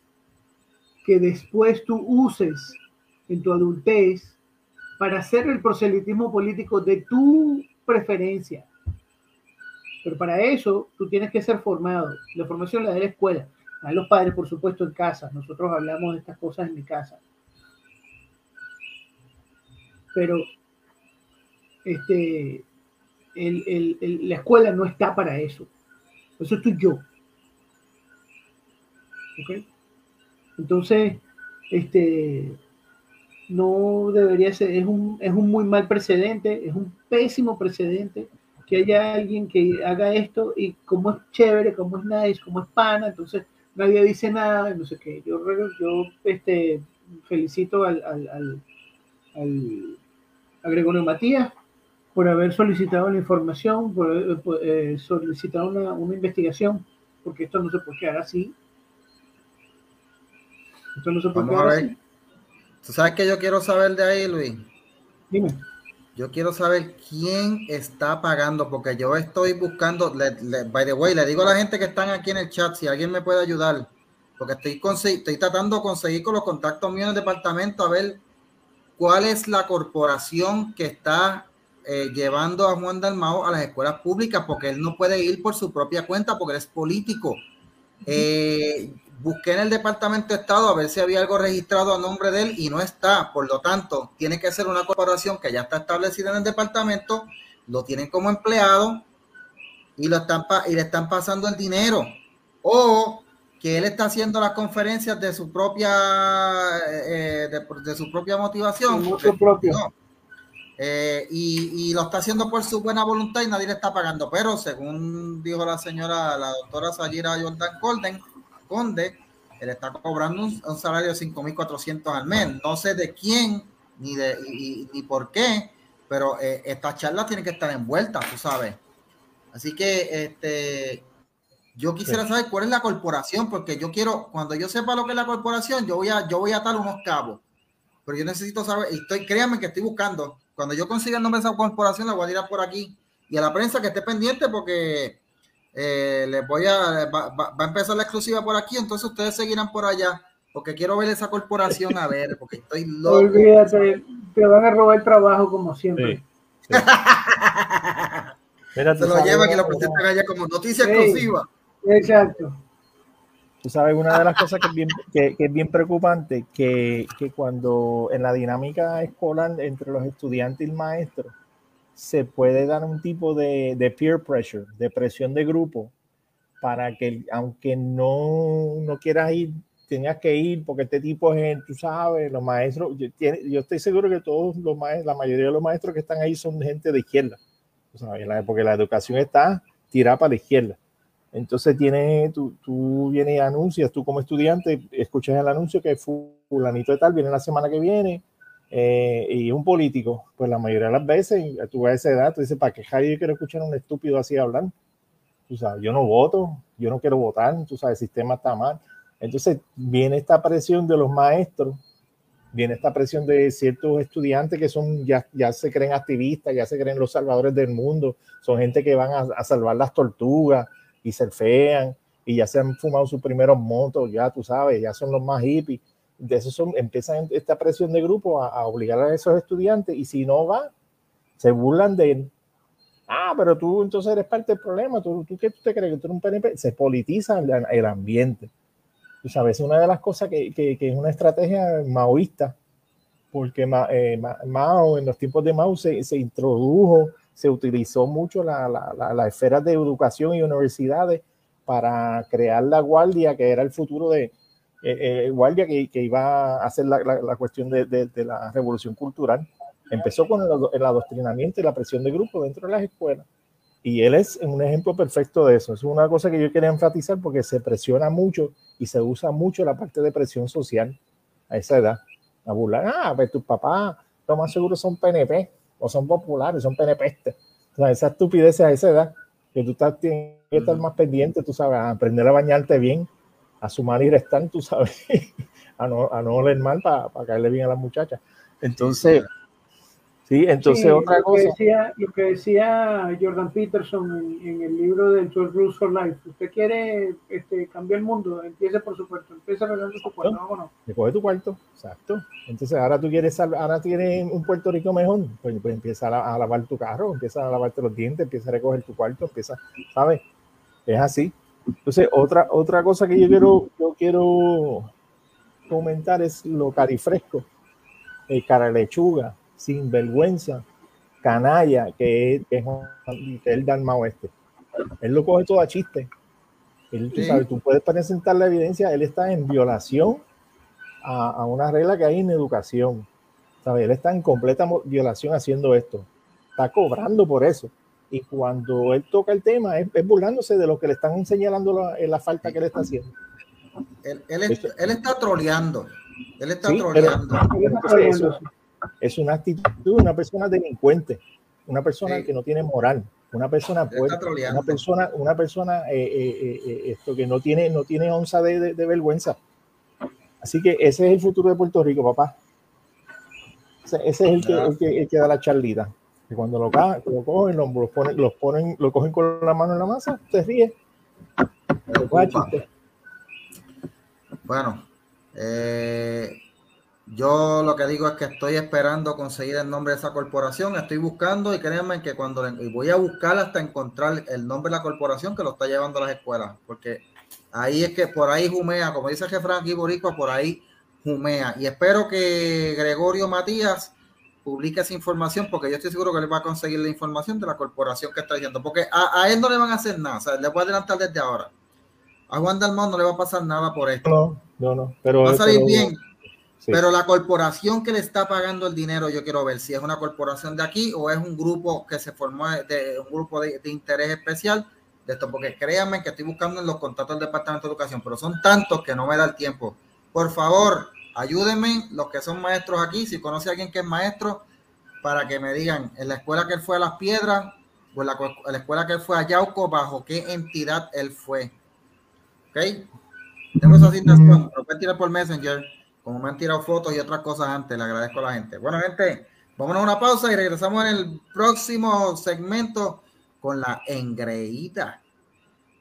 [SPEAKER 4] que después tú uses en tu adultez para hacer el proselitismo político de tu preferencia. Pero para eso tú tienes que ser formado. La formación la da la escuela. A los padres, por supuesto, en casa. Nosotros hablamos de estas cosas en mi casa. Pero este, la escuela no está para eso. Eso estoy yo. Entonces, este, no debería ser, es un, es un muy mal precedente, es un pésimo precedente que haya alguien que haga esto y como es chévere, como es nice, como es pana, entonces nadie dice nada, no sé qué. Yo, yo este, felicito al, al, al, al Gregorio Matías por haber solicitado la información, por, eh, solicitar una, una, investigación, porque esto no se puede quedar así.
[SPEAKER 1] Esto no se puede quedar así. ¿Tú sabes qué yo quiero saber de ahí, Luis?
[SPEAKER 4] Dime.
[SPEAKER 1] Yo quiero saber quién está pagando, porque yo estoy buscando, by the way, le digo a la gente que están aquí en el chat, si alguien me puede ayudar, porque estoy, estoy tratando de conseguir con los contactos míos en el departamento a ver cuál es la corporación que está eh, llevando a Juan Dalmao a las escuelas públicas porque él no puede ir por su propia cuenta porque él es político. Eh, busqué en el Departamento de Estado a ver si había algo registrado a nombre de él y no está. Por lo tanto, tiene que ser una corporación que ya está establecida en el departamento, lo tienen como empleado y, lo están y le están pasando el dinero. O que él está haciendo las conferencias de su propia eh, de, su propia motivación. Eh, y, lo está haciendo por su buena voluntad y nadie le está pagando. Pero según dijo la señora, la doctora Sayira Jordan Golden, Conde, él está cobrando un, salario de 5.400 al mes. No sé de quién ni, de, ni por qué, pero eh, estas charlas tienen que estar envueltas, tú sabes. Así que este, yo quisiera saber cuál es la corporación, porque yo quiero, cuando yo sepa lo que es la corporación, yo voy a, yo voy a atar unos cabos. Pero yo necesito saber, y estoy, créanme que estoy buscando. Cuando yo consiga el nombre de esa corporación, la voy a tirar por aquí. Y a la prensa que esté pendiente, porque eh, les voy a, va, a empezar la exclusiva por aquí, entonces ustedes seguirán por allá, porque quiero ver esa corporación a ver, porque estoy loco.
[SPEAKER 4] Olvídate, te van a robar el trabajo como siempre.
[SPEAKER 1] Se lo llevan y lo presentan allá como noticia exclusiva.
[SPEAKER 4] Exacto.
[SPEAKER 3] Tú sabes, una de las cosas que es bien, que, es bien preocupante, que, que, cuando en la dinámica escolar entre los estudiantes y el maestro, se puede dar un tipo de, de peer pressure, de presión de grupo, para que aunque no, no quieras ir, tengas que ir, porque este tipo es, tú sabes, los maestros, yo, yo estoy seguro que todos los maestros, la mayoría de los maestros que están ahí son gente de izquierda, sabes, porque la educación está tirada para la izquierda. Entonces tiene, tú, tú vienes y anuncias, tú como estudiante, escuchas el anuncio que fulanito de tal viene la semana que viene eh, y un político, pues la mayoría de las veces, tú a esa edad, tú dices, ¿para qué yo quiero escuchar a un estúpido así hablar? Tú sabes, yo no voto, yo no quiero votar, tú sabes, el sistema está mal. Entonces viene esta presión de los maestros, viene esta presión de ciertos estudiantes que son ya, ya se creen activistas, ya se creen los salvadores del mundo, son gente que van a, a salvar las tortugas, y se fean y ya se han fumado sus primeros motos, ya tú sabes, ya son los más hippies. De eso son, empiezan esta presión de grupo a, obligar a esos estudiantes y si no va, se burlan de él. Ah, pero tú entonces eres parte del problema. ¿Tú, tú qué tú te crees que tú eres un PNP? Se politiza el, ambiente. Tú sabes, una de las cosas que, que, es una estrategia maoísta, porque eh, Mao, en los tiempos de Mao se, se introdujo se utilizó mucho las la, la, esferas de educación y universidades para crear la guardia, que era el futuro de eh, eh, guardia que, que, iba a hacer la, la cuestión de, de, la revolución cultural. Empezó con el, el, adoctrinamiento y la presión de grupo dentro de las escuelas. Y él es un ejemplo perfecto de eso. Es una cosa que yo quería enfatizar porque se presiona mucho y se usa mucho la parte de presión social a esa edad. A burlar, ah, pues tus papás, lo más seguro son PNP o son populares, son penepestes. O sea, esa estupidez a esa edad, que tú estás, tienes que estar más pendiente, tú sabes, a aprender a bañarte bien, a sumar y restar, tú sabes, a no, a no oler mal para caerle bien a las muchachas. Entonces, Sí, entonces otra
[SPEAKER 4] lo
[SPEAKER 3] cosa.
[SPEAKER 4] Que decía, lo que decía Jordan Peterson en, el libro del 12 Rules for Life, usted quiere este, cambiar el mundo, empiece por su cuarto, empieza arreglando su cuarto, ¿no? no?
[SPEAKER 3] Te coge tu cuarto, exacto. Entonces ahora tú quieres, ahora tienes un Puerto Rico mejor, pues, pues empieza a, lavar tu carro, empieza a lavarte los dientes, empieza a recoger tu cuarto, empieza, ¿sabes? Es así. Entonces otra, otra cosa que yo quiero, yo quiero comentar es lo carifresco, el cara lechuga sin vergüenza, canalla, que es, que es el Dalmao este. Él lo coge todo a chiste. Él, tú, sabes, tú puedes presentar la evidencia, él está en violación a, a, una regla que hay en educación. ¿Sabes? Él está en completa violación haciendo esto. Está cobrando por eso. Y cuando él toca el tema, es, burlándose de lo que le están señalando la, la falta que él está haciendo.
[SPEAKER 1] Él, él, él está troleando. Él está troleando
[SPEAKER 3] es una actitud de una persona delincuente, una persona que no tiene moral, una persona una persona, una persona eh, eh, eh, esto que no tiene, no tiene onza de, vergüenza. Así que ese es el futuro de Puerto Rico, papá. Ese, es el que, el que, da la charlita. Que cuando lo, lo cogen, lo, ponen, los ponen, lo cogen con la mano en la masa, te ríe.
[SPEAKER 1] Bueno, eh, yo lo que digo es que estoy esperando conseguir el nombre de esa corporación, estoy buscando y créanme que cuando y voy a buscar hasta encontrar el nombre de la corporación que lo está llevando a las escuelas, porque ahí es que por ahí jumea, como dice Jefran aquí Boricua, por ahí jumea. Y espero que Gregorio Matías publique esa información, porque yo estoy seguro que le va a conseguir la información de la corporación que está diciendo, porque a, a él no le van a hacer nada, o sea, le voy a adelantar desde ahora. A Juan Dalmón no le va a pasar nada por esto.
[SPEAKER 3] No, no, no, pero
[SPEAKER 1] va a salir bien pero la corporación que le está pagando el dinero, yo quiero ver si es una corporación de aquí o es un grupo que se formó de un grupo de, interés especial de esto, porque créanme que estoy buscando en los contratos del Departamento de Educación, pero son tantos que no me da el tiempo. Por favor, ayúdenme, los que son maestros aquí, si conoce a alguien que es maestro, para que me digan en la escuela que él fue a Las Piedras o en la, escuela que él fue a Yauco, bajo qué entidad él fue. ¿Ok? Tengo esa asignación, lo pueden tirar por Messenger, como me han tirado fotos y otras cosas antes, le agradezco a la gente. Bueno, gente, vámonos a una pausa y regresamos en el próximo segmento con la engreída.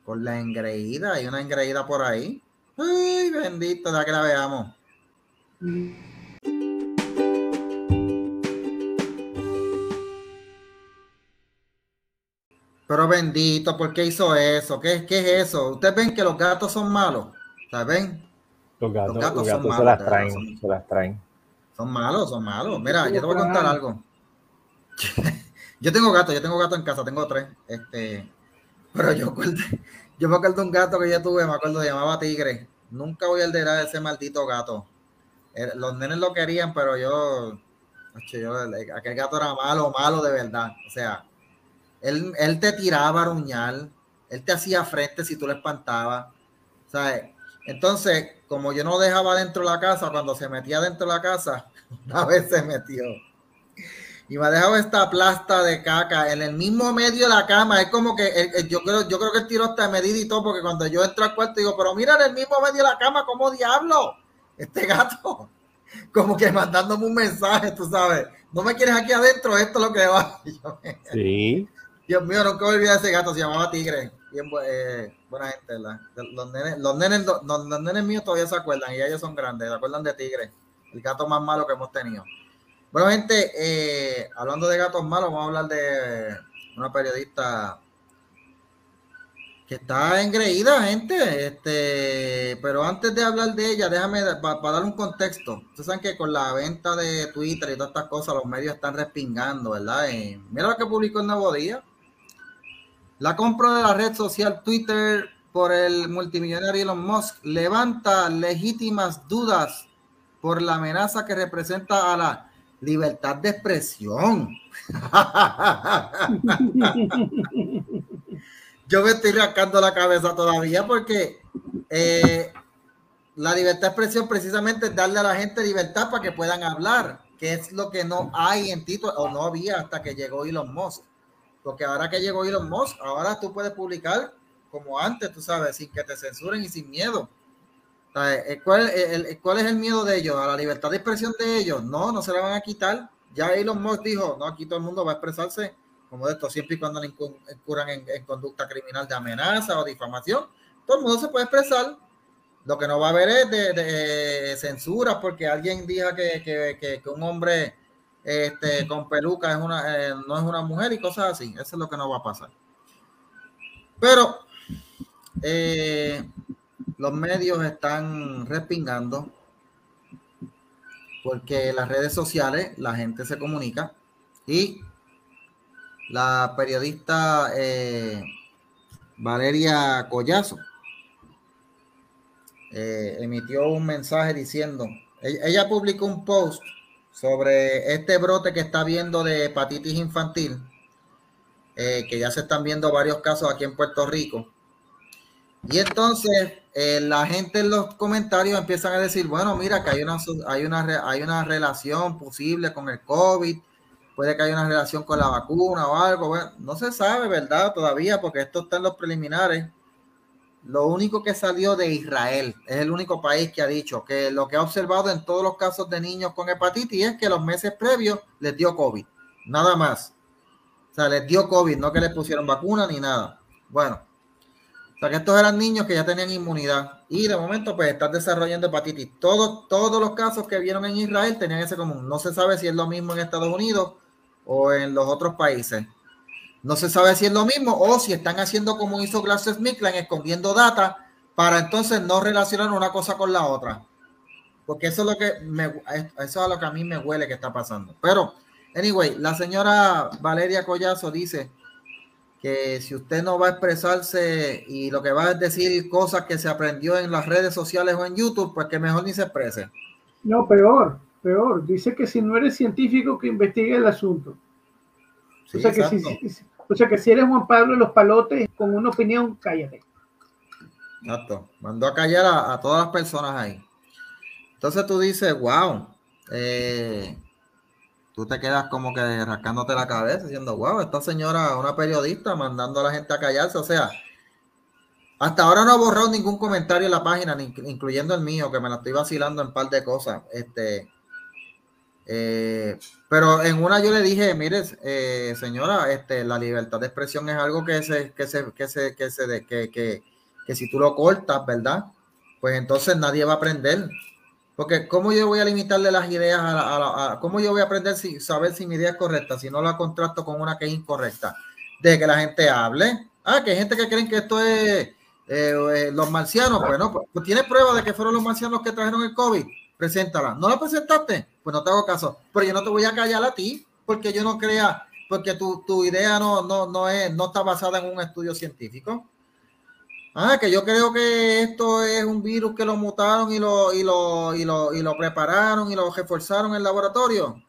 [SPEAKER 1] Con la engreída, hay una engreída por ahí. Ay, bendito, ya que la veamos. Pero bendito, ¿por qué hizo eso? ¿Qué, qué es eso? Ustedes ven que los gatos son malos. ¿Saben?
[SPEAKER 5] Los gatos, los gatos, son malos, se las traen, son, se las traen.
[SPEAKER 1] Son malos, son malos. Mira, yo te voy a contar algo. yo tengo gato, yo tengo gato en casa, tengo tres. Este, pero yo, yo me acuerdo de un gato que yo tuve, me acuerdo, se llamaba Tigre. Nunca voy a olvidar ese maldito gato. Eh, los nenes lo querían, pero yo, yo aquel gato era malo, malo de verdad. O sea, él, él te tiraba a ruñal, él te hacía frente si tú le espantabas. ¿sabes? Entonces, como yo no dejaba dentro de la casa, cuando se metía dentro de la casa, una vez se metió. Y me ha dejado esta plasta de caca en el mismo medio de la cama. Es como que yo, creo, yo creo que el tiro está medido y todo, porque cuando yo entro al cuarto digo, pero mira en el mismo medio de la cama, ¿cómo diablo? Este gato, como que mandándome un mensaje, tú sabes. No me quieres aquí adentro, esto es lo que va.
[SPEAKER 5] sí.
[SPEAKER 1] Dios mío, nunca me olvidé de ese gato, se llamaba Tigre. Bien, eh, buena gente. Los nenes, los, nenes, los, nenes míos todavía se acuerdan y ellos son grandes, se acuerdan de Tigre, el gato más malo que hemos tenido. Bueno, gente, eh, hablando de gatos malos, vamos a hablar de una periodista que está engreída, gente. Este, pero antes de hablar de ella, déjame para dar un contexto. Ustedes saben que con la venta de Twitter y todas estas cosas, los medios están respingando, ¿verdad? Eh, mira lo que publicó el Nuevo Día. La compra de la red social Twitter por el multimillonario Elon Musk levanta legítimas dudas por la amenaza que representa a la libertad de expresión. Yo me estoy rascando la cabeza todavía porque eh, la libertad de expresión precisamente es darle a la gente libertad para que puedan hablar, que es lo que no hay en título o no había hasta que llegó Elon Musk. Porque ahora que llegó Elon Musk, ahora tú puedes publicar como antes, tú sabes, sin que te censuren y sin miedo. Eh, ¿Cuál, ¿Cuál, es el miedo de ellos? ¿A la libertad de expresión de ellos? No, no se la van a quitar. Ya Elon Musk dijo, no, aquí todo el mundo va a expresarse como de esto, siempre y cuando le incurran en, conducta criminal de amenaza o difamación. Todo el mundo se puede expresar. Lo que no va a haber es de, censura porque alguien diga que, que, que un hombre este, con peluca es una, eh, no es una mujer y cosas así. Eso es lo que no va a pasar. Pero eh, los medios están respingando porque las redes sociales la gente se comunica y la periodista eh, Valeria Collazo emitió un mensaje diciendo, ella publicó un post sobre este brote que está viendo de hepatitis infantil, eh, que ya se están viendo varios casos aquí en Puerto Rico. Y entonces eh, la gente en los comentarios empiezan a decir, bueno, mira que hay una, hay una, hay una relación posible con el COVID, puede que haya una relación con la vacuna o algo, bueno, no se sabe, ¿verdad? Todavía, porque esto está en los preliminares. Lo único que salió de Israel es el único país que ha dicho que lo que ha observado en todos los casos de niños con hepatitis es que los meses previos les dio COVID. Nada más. O sea, les dio COVID, no que les pusieron vacuna ni nada. Bueno, o sea que estos eran niños que ya tenían inmunidad y de momento pues están desarrollando hepatitis. Todos, todos los casos que vieron en Israel tenían ese común. No se sabe si es lo mismo en Estados Unidos o en los otros países. No se sabe si es lo mismo o si están haciendo como hizo GlaxoSmithKline, escondiendo data para entonces no relacionar una cosa con la otra. Porque eso es lo que me, eso es lo que a mí me huele que está pasando. Pero, anyway, la señora Valeria Collazo dice que si usted no va a expresarse y lo que va a decir cosas que se aprendió en las redes sociales o en YouTube, pues que mejor ni se exprese.
[SPEAKER 4] No, peor, peor. Dice que si no eres científico, que investigue el asunto o, sea que si, o sea que si eres Juan Pablo los palotes con una opinión, cállate.
[SPEAKER 1] Exacto. Mandó a callar a, todas las personas ahí. Entonces tú dices, wow, eh, tú te quedas como que rascándote la cabeza diciendo, wow, esta señora, una periodista, mandando a la gente a callarse. O sea, hasta ahora no ha borrado ningún comentario en la página, incluyendo el mío, que me la estoy vacilando en par de cosas. Este, eh, pero en una yo le dije, mire, eh, señora, este, la libertad de expresión es algo que se, que se, que se, que se, que, que, que si tú lo cortas, ¿verdad? Pues entonces nadie va a aprender. Porque ¿cómo yo voy a limitarle las ideas a, a, cómo yo voy a aprender si saber si mi idea es correcta, si no la contrasto con una que es incorrecta? De que la gente hable. Ah, que hay gente que creen que esto es eh, los marcianos. Bueno, pues tienes prueba de que fueron los marcianos que trajeron el COVID preséntala. ¿No la presentaste? Pues no te hago caso. Pero yo no te voy a callar a ti porque yo no crea, porque tu, tu idea no, no, no, es, no está basada en un estudio científico. Ah, que yo creo que esto es un virus que lo mutaron y lo, y lo, y lo, y lo prepararon y lo reforzaron en el laboratorio.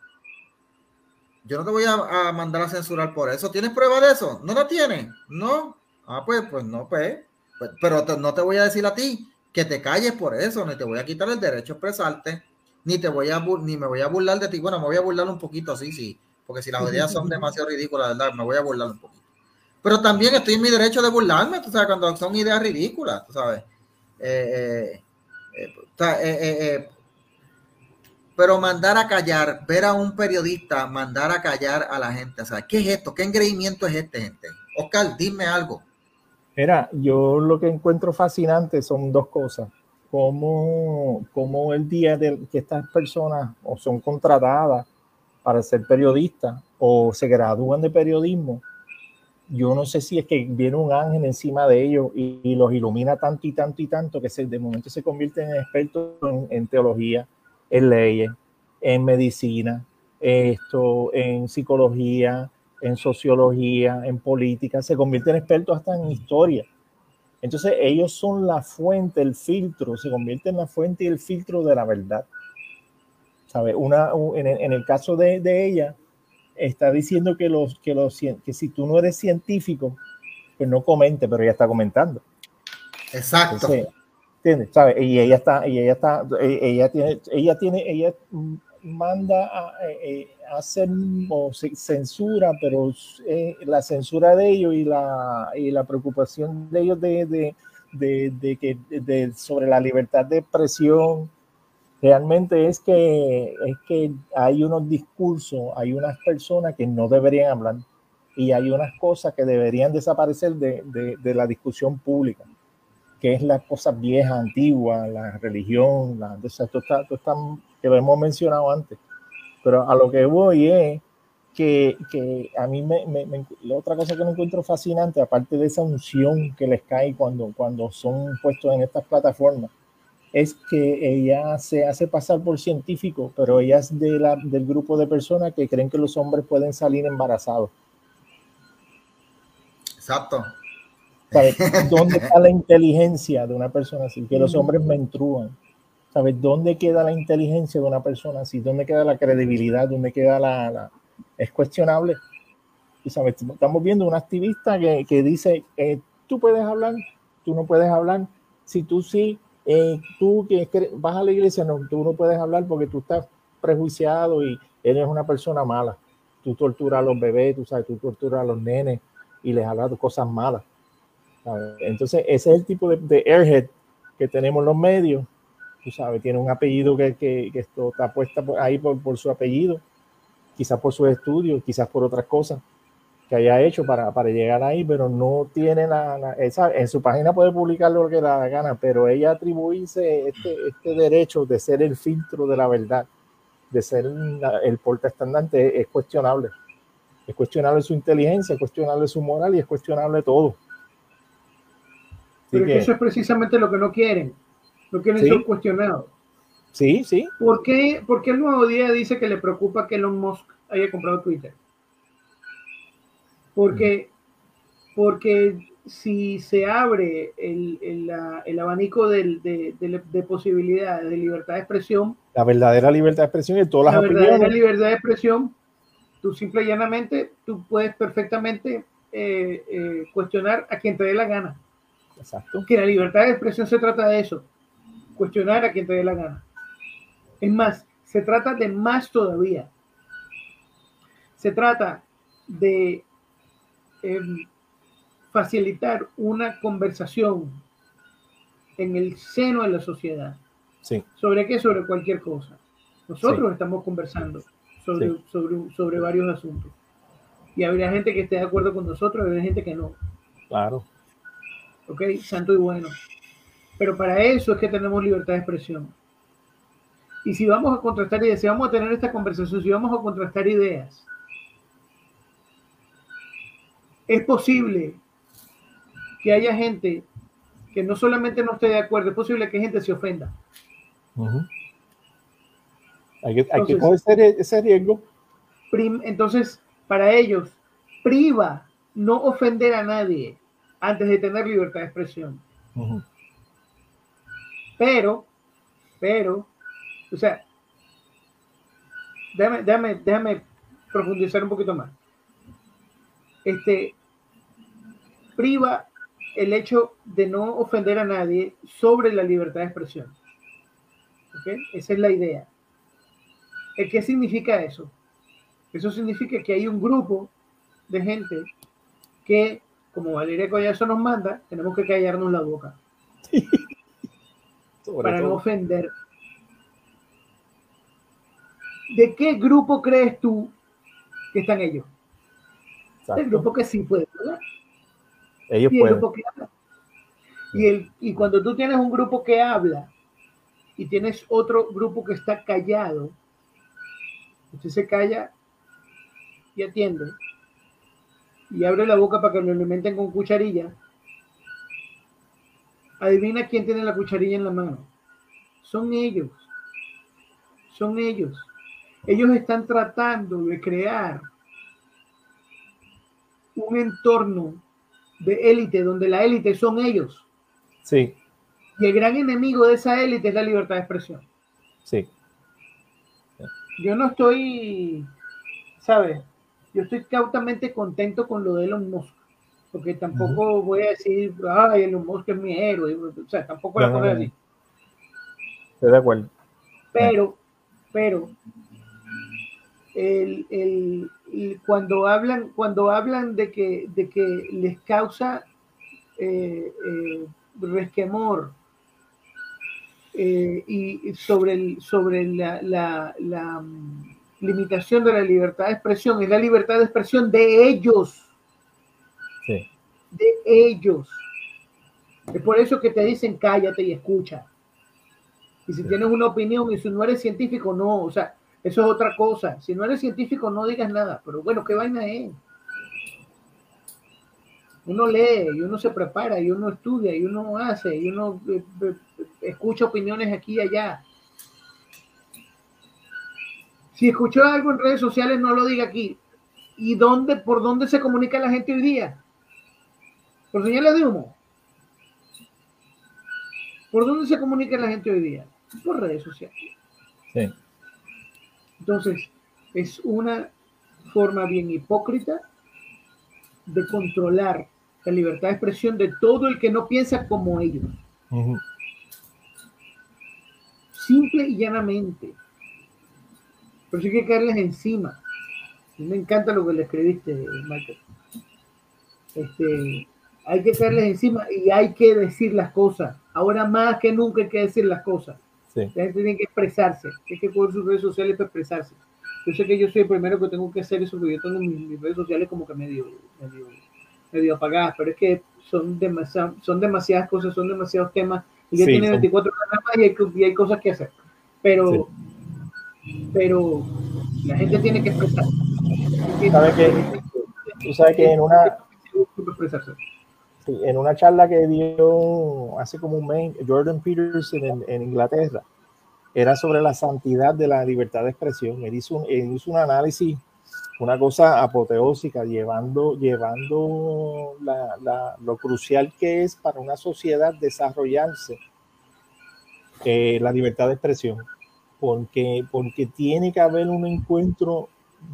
[SPEAKER 1] Yo no te voy a, mandar a censurar por eso. ¿Tienes prueba de eso? ¿No la tienes? ¿No? Ah, pues, pues no, pues. pues pero no te voy a decir a ti que te calles por eso, ni te voy a quitar el derecho a expresarte, ni te voy a ni me voy a burlar de ti. Bueno, me voy a burlar un poquito, sí, sí, porque si las ideas son demasiado ridículas, ¿verdad? Me voy a burlar un poquito. Pero también estoy en mi derecho de burlarme, tú sabes, cuando son ideas ridículas, tú sabes. Eh, eh, eh, pero mandar a callar, ver a un periodista mandar a callar a la gente, o sea, ¿qué es esto? ¿Qué engreimiento es este, gente? Oscar, dime algo.
[SPEAKER 3] Mira, yo lo que encuentro fascinante son dos cosas. Como, como el día de que estas personas o son contratadas para ser periodistas o se gradúan de periodismo, yo no sé si es que viene un ángel encima de ellos y, los ilumina tanto y tanto y tanto que se, de momento se convierten en expertos en, teología, en leyes, en medicina, esto, en psicología, en sociología, en política, se convierten en expertos hasta en historia. Entonces ellos son la fuente, el filtro, se convierten en la fuente y el filtro de la verdad. ¿Sabe? Una, en, el, caso de, de, ella, está diciendo que, los, que, los, que si tú no eres científico, pues no comente, pero ella está comentando.
[SPEAKER 1] Exacto.
[SPEAKER 3] ¿Entiendes? ¿Sabe? Y ella está, y ella está, e, ella tiene, ella tiene, ella manda a, eh, eh, hacer o censura, pero eh, la censura de ellos y la, y la preocupación de ellos de, de, de, de de, sobre la libertad de expresión realmente es que es que hay unos discursos, hay unas personas que no deberían hablar y hay unas cosas que deberían desaparecer de, de la discusión pública, que es las cosas viejas, antiguas, la religión, la, esto está, esto está que lo hemos mencionado antes. Pero a lo que voy es que, que a mí me, me, la otra cosa que me encuentro fascinante, aparte de esa unción que les cae cuando, cuando son puestos en estas plataformas, es que ella se hace pasar por científico, pero ella es de la, del grupo de personas que creen que los hombres pueden salir embarazados.
[SPEAKER 1] Exacto.
[SPEAKER 3] ¿Dónde está la inteligencia de una persona así? Que los hombres menstruan. ¿Sabes dónde queda la inteligencia de una persona así? ¿Dónde queda la credibilidad? ¿Dónde queda la... Es cuestionable. Y sabes, estamos viendo un activista que, que dice, eh, tú puedes hablar, tú no puedes hablar. Si tú sí, eh, tú que vas a la iglesia, no, tú no puedes hablar porque tú estás prejuiciado y eres una persona mala. Tú torturas a los bebés, tú sabes, tú torturas a los nenes y les hablas cosas malas. Entonces, ese es el tipo de, de airhead que tenemos los medios tú sabes, tiene un apellido que, que, que esto está puesta ahí por, por, su apellido, quizás por sus estudios, quizás por otras cosas que haya hecho para, para llegar ahí, pero no tiene la, esa, en su página puede publicar lo que le da gana, pero ella atribuirse este, este derecho de ser el filtro de la verdad, de ser el portaestandante, es cuestionable. Es cuestionable su inteligencia, es cuestionable su moral y es cuestionable todo.
[SPEAKER 4] Pero eso es precisamente lo que no quieren no quieren ser cuestionados.
[SPEAKER 3] Sí, sí.
[SPEAKER 4] ¿Por qué, ¿Por qué el nuevo día dice que le preocupa que Elon Musk haya comprado Twitter? Porque, porque si se abre el, el, el abanico de, de, de, posibilidades de libertad de expresión,
[SPEAKER 3] la verdadera libertad de expresión y todas
[SPEAKER 4] las la verdadera libertad de expresión, tú simple y llanamente, tú puedes perfectamente eh, eh, cuestionar a quien te dé la gana.
[SPEAKER 3] Exacto.
[SPEAKER 4] Que la libertad de expresión se trata de eso cuestionar a quien te dé la gana. Es más, se trata de más todavía. se trata de em, facilitar una conversación en el seno de la sociedad.
[SPEAKER 3] Sí.
[SPEAKER 4] ¿Sobre qué? Sobre cualquier cosa. Nosotros estamos conversando sobre, sobre, sobre varios asuntos. Y habría gente que esté de acuerdo con nosotros, habría gente que no.
[SPEAKER 3] Claro.
[SPEAKER 4] Ok, santo y bueno. Pero para eso es que tenemos libertad de expresión. Y si vamos a contrastar ideas, si vamos a tener esta conversación, si vamos a contrastar ideas, es posible que haya gente que no solamente no esté de acuerdo, es posible que gente se ofenda.
[SPEAKER 3] Hay que, hay ese, riesgo.
[SPEAKER 4] entonces, para ellos, priva no ofender a nadie antes de tener libertad de expresión. Pero, pero, o sea, déjame, déjame, déjame profundizar un poquito más. Este, priva el hecho de no ofender a nadie sobre la libertad de expresión. Esa es la idea. ¿Qué significa eso? Eso significa que hay un grupo de gente que, como Valeria Collazo nos manda, tenemos que callarnos la boca. para no ofender. ¿De qué grupo crees tú que están ellos? El grupo que sí puede hablar.
[SPEAKER 3] Ellos
[SPEAKER 4] y
[SPEAKER 3] pueden.
[SPEAKER 4] Y, el, y cuando tú tienes un grupo que habla y tienes otro grupo que está callado, usted se calla y atiende y abre la boca para que lo alimenten con cucharilla. Adivina quién tiene la cucharilla en la mano. Son ellos. Son ellos. Ellos están tratando de crear un entorno de élite donde la élite son ellos.
[SPEAKER 3] Sí.
[SPEAKER 4] Y el gran enemigo de esa élite es la libertad de expresión.
[SPEAKER 3] Sí.
[SPEAKER 4] Yo no estoy, ¿sabes? Yo estoy cautamente contento con lo de Elon Musk, porque tampoco voy a decir, ay, Elon Musk es mi héroe, o sea, tampoco la cosa así.
[SPEAKER 3] Estoy de acuerdo.
[SPEAKER 4] Pero, pero, el, el, cuando hablan, cuando hablan de que, de que les causa eh, eh, resquemor eh, y sobre, el, sobre la, la, la, mm, limitación de la libertad de expresión, es la libertad de expresión de ellos.
[SPEAKER 3] Sí.
[SPEAKER 4] De ellos. Es por eso que te dicen cállate y escucha. Y si tienes una opinión y si no eres científico, no. O sea, eso es otra cosa. Si no eres científico, no digas nada. Pero bueno, ¿qué vaina es? Uno lee y uno se prepara y uno estudia y uno hace y uno eh, eh, escucha opiniones aquí y allá. Si escuchó algo en redes sociales, no lo diga aquí. ¿Y dónde, por dónde se comunica la gente hoy día? ¿Por señales de humo? ¿Por dónde se comunica la gente hoy día? Por redes sociales.
[SPEAKER 3] Sí.
[SPEAKER 4] Entonces, es una forma bien hipócrita de controlar la libertad de expresión de todo el que no piensa como ellos. Simple y llanamente. Pero sí hay que caerles encima. me encanta lo que le escribiste, Michael. Este, hay que caerles encima y hay que decir las cosas. Ahora más que nunca hay que decir las cosas. La gente tiene que expresarse, hay que poner sus redes sociales para expresarse. Yo sé que yo soy el primero que tengo que hacer eso, porque yo tengo mis, redes sociales como que medio, medio, medio apagadas, pero es que son, demasiado, son demasiadas cosas, son demasiados temas, y ya tiene 24 horas más y hay, y hay, cosas que hacer. Pero, pero la gente tiene que expresarse.
[SPEAKER 3] ¿Sabes que, tú sabes que en una en una charla que dio hace como un mes Jordan Peterson en, en, Inglaterra, era sobre la santidad de la libertad de expresión. Él hizo un, hizo un análisis, una cosa apoteósica, llevando, llevando la, la, lo crucial que es para una sociedad desarrollarse eh, la libertad de expresión, porque, porque tiene que haber un encuentro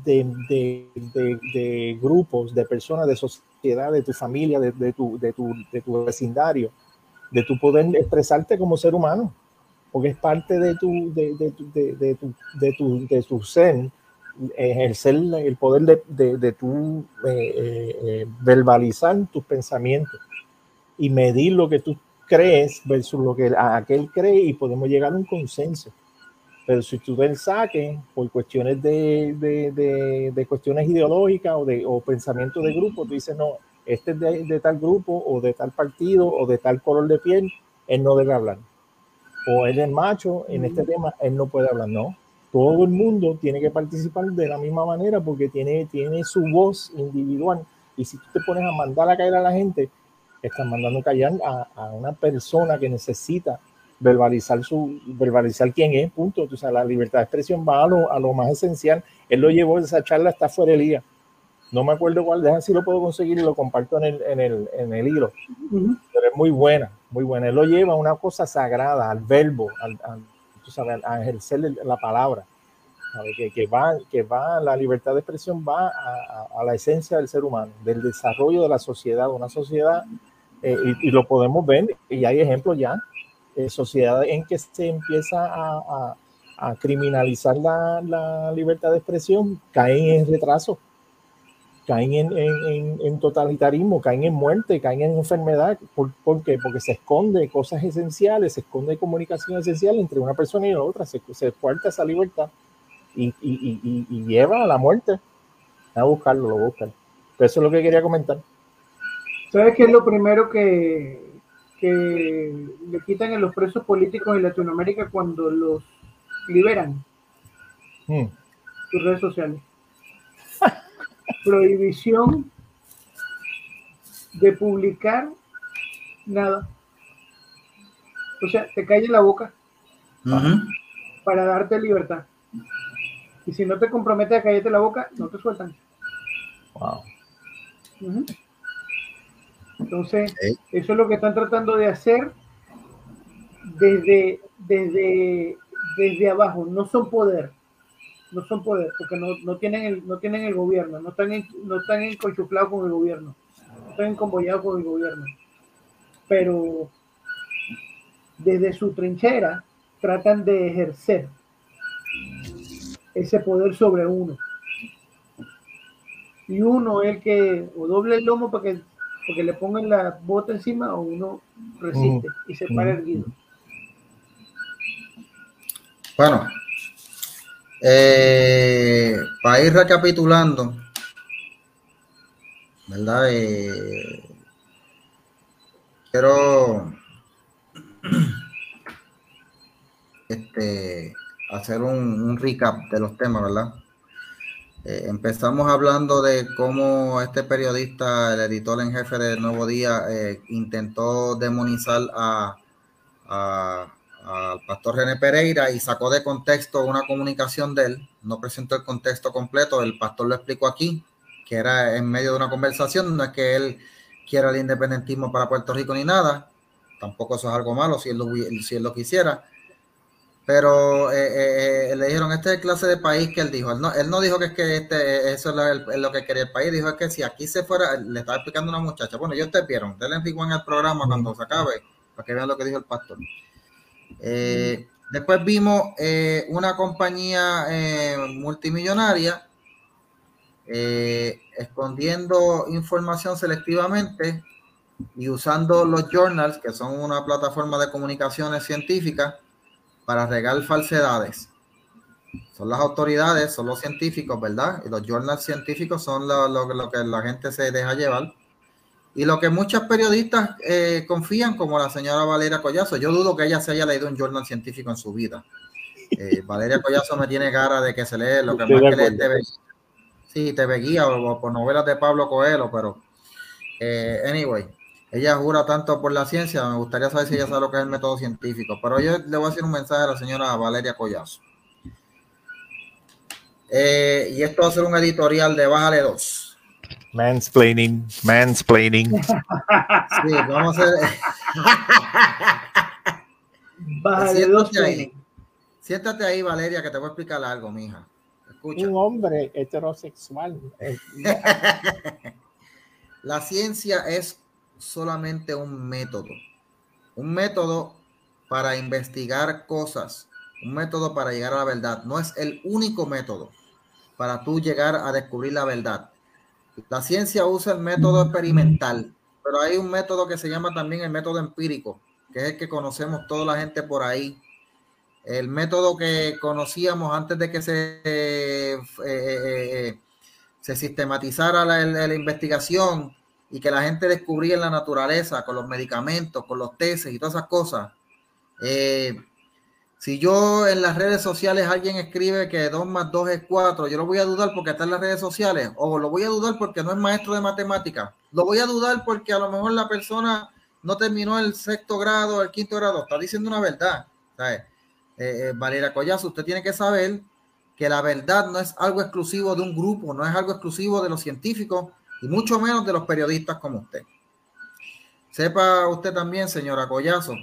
[SPEAKER 3] de, de, de, de grupos, de personas, de de tu familia, de, tu, de, tu, de tu vecindario, de tu poder expresarte como ser humano, porque es parte de tu, de, de, tu, de tu, de tu ser ejercer el poder de, de, de tu eh, verbalizar tus pensamientos y medir lo que tú crees versus lo que aquel cree y podemos llegar a un consenso. Pero si tú ves el saque por cuestiones de, de, de, cuestiones ideológicas o de o pensamiento de grupo, tú dices, no, este es de, tal grupo o de tal partido o de tal color de piel, él no debe hablar. O él es macho, en este tema él no puede hablar. No, todo el mundo tiene que participar de la misma manera porque tiene, tiene su voz individual. Y si tú te pones a mandar a caer a la gente, estás mandando a callar a, a una persona que necesita verbalizar su verbalizar quién es, punto. O sea, la libertad de expresión va a lo, a lo más esencial. Él lo llevó, esa charla está fuera del día. No me acuerdo cuál, deja si lo puedo conseguir y lo comparto en el, en el, en el hilo. Pero es muy buena, muy buena. Él lo lleva a una cosa sagrada, al verbo, al, tú sabes, a ejercer la palabra. Que, que, va, que va, la libertad de expresión va a, a, la esencia del ser humano, del desarrollo de la sociedad, una sociedad, eh, y, y, lo podemos ver, y hay ejemplos ya eh, sociedad en que se empieza a, a, criminalizar la, la, libertad de expresión, caen en retraso, caen en, en, en, totalitarismo, caen en muerte, caen en enfermedad. ¿Por, ¿Por, qué? Porque se esconde cosas esenciales, se esconde comunicación esencial entre una persona y la otra, se, se esa libertad y, y, y, y, lleva a la muerte. A buscarlo, lo buscan. eso es lo que quería comentar.
[SPEAKER 4] ¿Sabes qué es lo primero que, que le quitan a los presos políticos en Latinoamérica cuando los liberan. Hmm. Sus redes sociales. Prohibición de publicar nada. O sea, te cae la boca para darte libertad. Y si no te comprometes a callarte la boca, no te sueltan. Wow. Entonces, eso es lo que están tratando de hacer desde, desde, desde abajo. No son poder, no son poder, porque no, no tienen, el, no tienen el gobierno, no están, en, no están enconchuflados con el gobierno, no están encombollados con el gobierno. Pero desde su trinchera tratan de ejercer ese poder sobre uno. Y uno es el que o doble el lomo para que porque le pongan la bota encima o uno resiste y se para erguido.
[SPEAKER 1] Bueno, eh, para ir recapitulando, ¿verdad? Eh, quiero este, hacer un, un recap de los temas, ¿verdad? Eh, empezamos hablando de cómo este periodista, el editor en jefe de Nuevo Día, eh, intentó demonizar a, al pastor René Pereira y sacó de contexto una comunicación de él. No presentó el contexto completo, el pastor lo explicó aquí, que era en medio de una conversación, no es que él quiera el independentismo para Puerto Rico ni nada, tampoco eso es algo malo si él lo, si él lo quisiera pero eh, eh, eh, le dijeron, este es el clase de país que él dijo. Él no, él no dijo que es que este, eso es lo, que quería el país. Dijo que si aquí se fuera, le estaba explicando a una muchacha. Bueno, ellos te vieron. Denle en el programa cuando se acabe, para que vean lo que dijo el pastor. después vimos una compañía multimillonaria escondiendo información selectivamente y usando los journals, que son una plataforma de comunicaciones científicas para regar falsedades. Son las autoridades, son los científicos, ¿verdad? Y los journals científicos son lo, que la gente se deja llevar. Y lo que muchos periodistas eh, confían, como la señora Valeria Collazo, yo dudo que ella se haya leído un journal científico en su vida. Eh, Valeria Collazo me tiene cara de que se lee lo que más que lee TV. Sí, TV Guía o, por novelas de Pablo Coelho, pero eh, anyway, ella jura tanto por la ciencia, me gustaría saber si ella sabe lo que es el método científico. Pero yo le voy a hacer un mensaje a la señora Valeria Collazo. Eh, y esto va a ser un editorial de Bájale 2.
[SPEAKER 5] Mansplaining, mansplaining.
[SPEAKER 1] Sí, vamos a hacer. Bájale 2. Siéntate ahí, Valeria, que te voy a explicar algo, mija.
[SPEAKER 3] Escucha. Un hombre heterosexual.
[SPEAKER 1] la ciencia es solamente un método. Un método para investigar cosas. Un método para llegar a la verdad. No es el único método. para tú llegar a descubrir la verdad. La ciencia usa el método experimental, pero hay un método que se llama también el método empírico, que es el que conocemos toda la gente por ahí. El método que conocíamos antes de que se, eh, eh, eh, se sistematizara la, investigación y que la gente descubría en la naturaleza con los medicamentos, con los tesis y todas esas cosas. si yo en las redes sociales alguien escribe que 2 más 2 es 4, yo lo voy a dudar porque está en las redes sociales, o lo voy a dudar porque no es maestro de matemáticas, lo voy a dudar porque a lo mejor la persona no terminó el sexto grado, el quinto grado, está diciendo una verdad. ¿sabes? Eh, eh, Collazo, usted tiene que saber que la verdad no es algo exclusivo de un grupo, no es algo exclusivo de los científicos y mucho menos de los periodistas como usted. Sepa usted también, señora Collazo,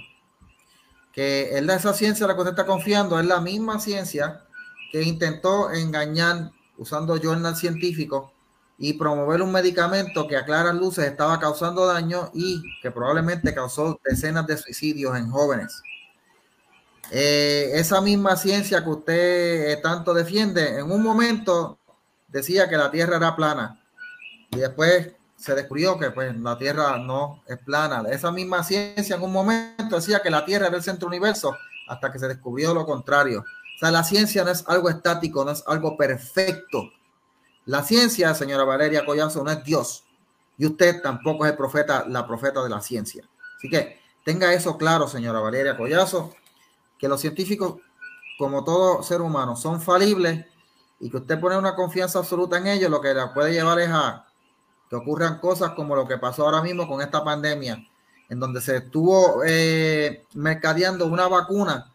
[SPEAKER 1] que es esa ciencia a la que usted está confiando es la misma ciencia que intentó engañar usando journal científico y promover un medicamento que a claras luces estaba causando daño y que probablemente causó decenas de suicidios en jóvenes. Eh, esa misma ciencia que usted tanto defiende, en un momento decía que la Tierra era plana y después se descubrió que pues, la Tierra no es plana. Esa misma ciencia en un momento decía que la Tierra era el centro universo hasta que se descubrió lo contrario. O sea, la ciencia no es algo estático, no es algo perfecto la ciencia, señora Valeria Collazo, no es Dios. Y usted tampoco es el profeta, la profeta de la ciencia. Así que tenga eso claro, señora Valeria Collazo, que los científicos, como todo ser humano, son falibles y que usted pone una confianza absoluta en ellos, lo que la puede llevar es a que ocurran cosas como lo que pasó ahora mismo con esta pandemia, en donde se estuvo eh, mercadeando una vacuna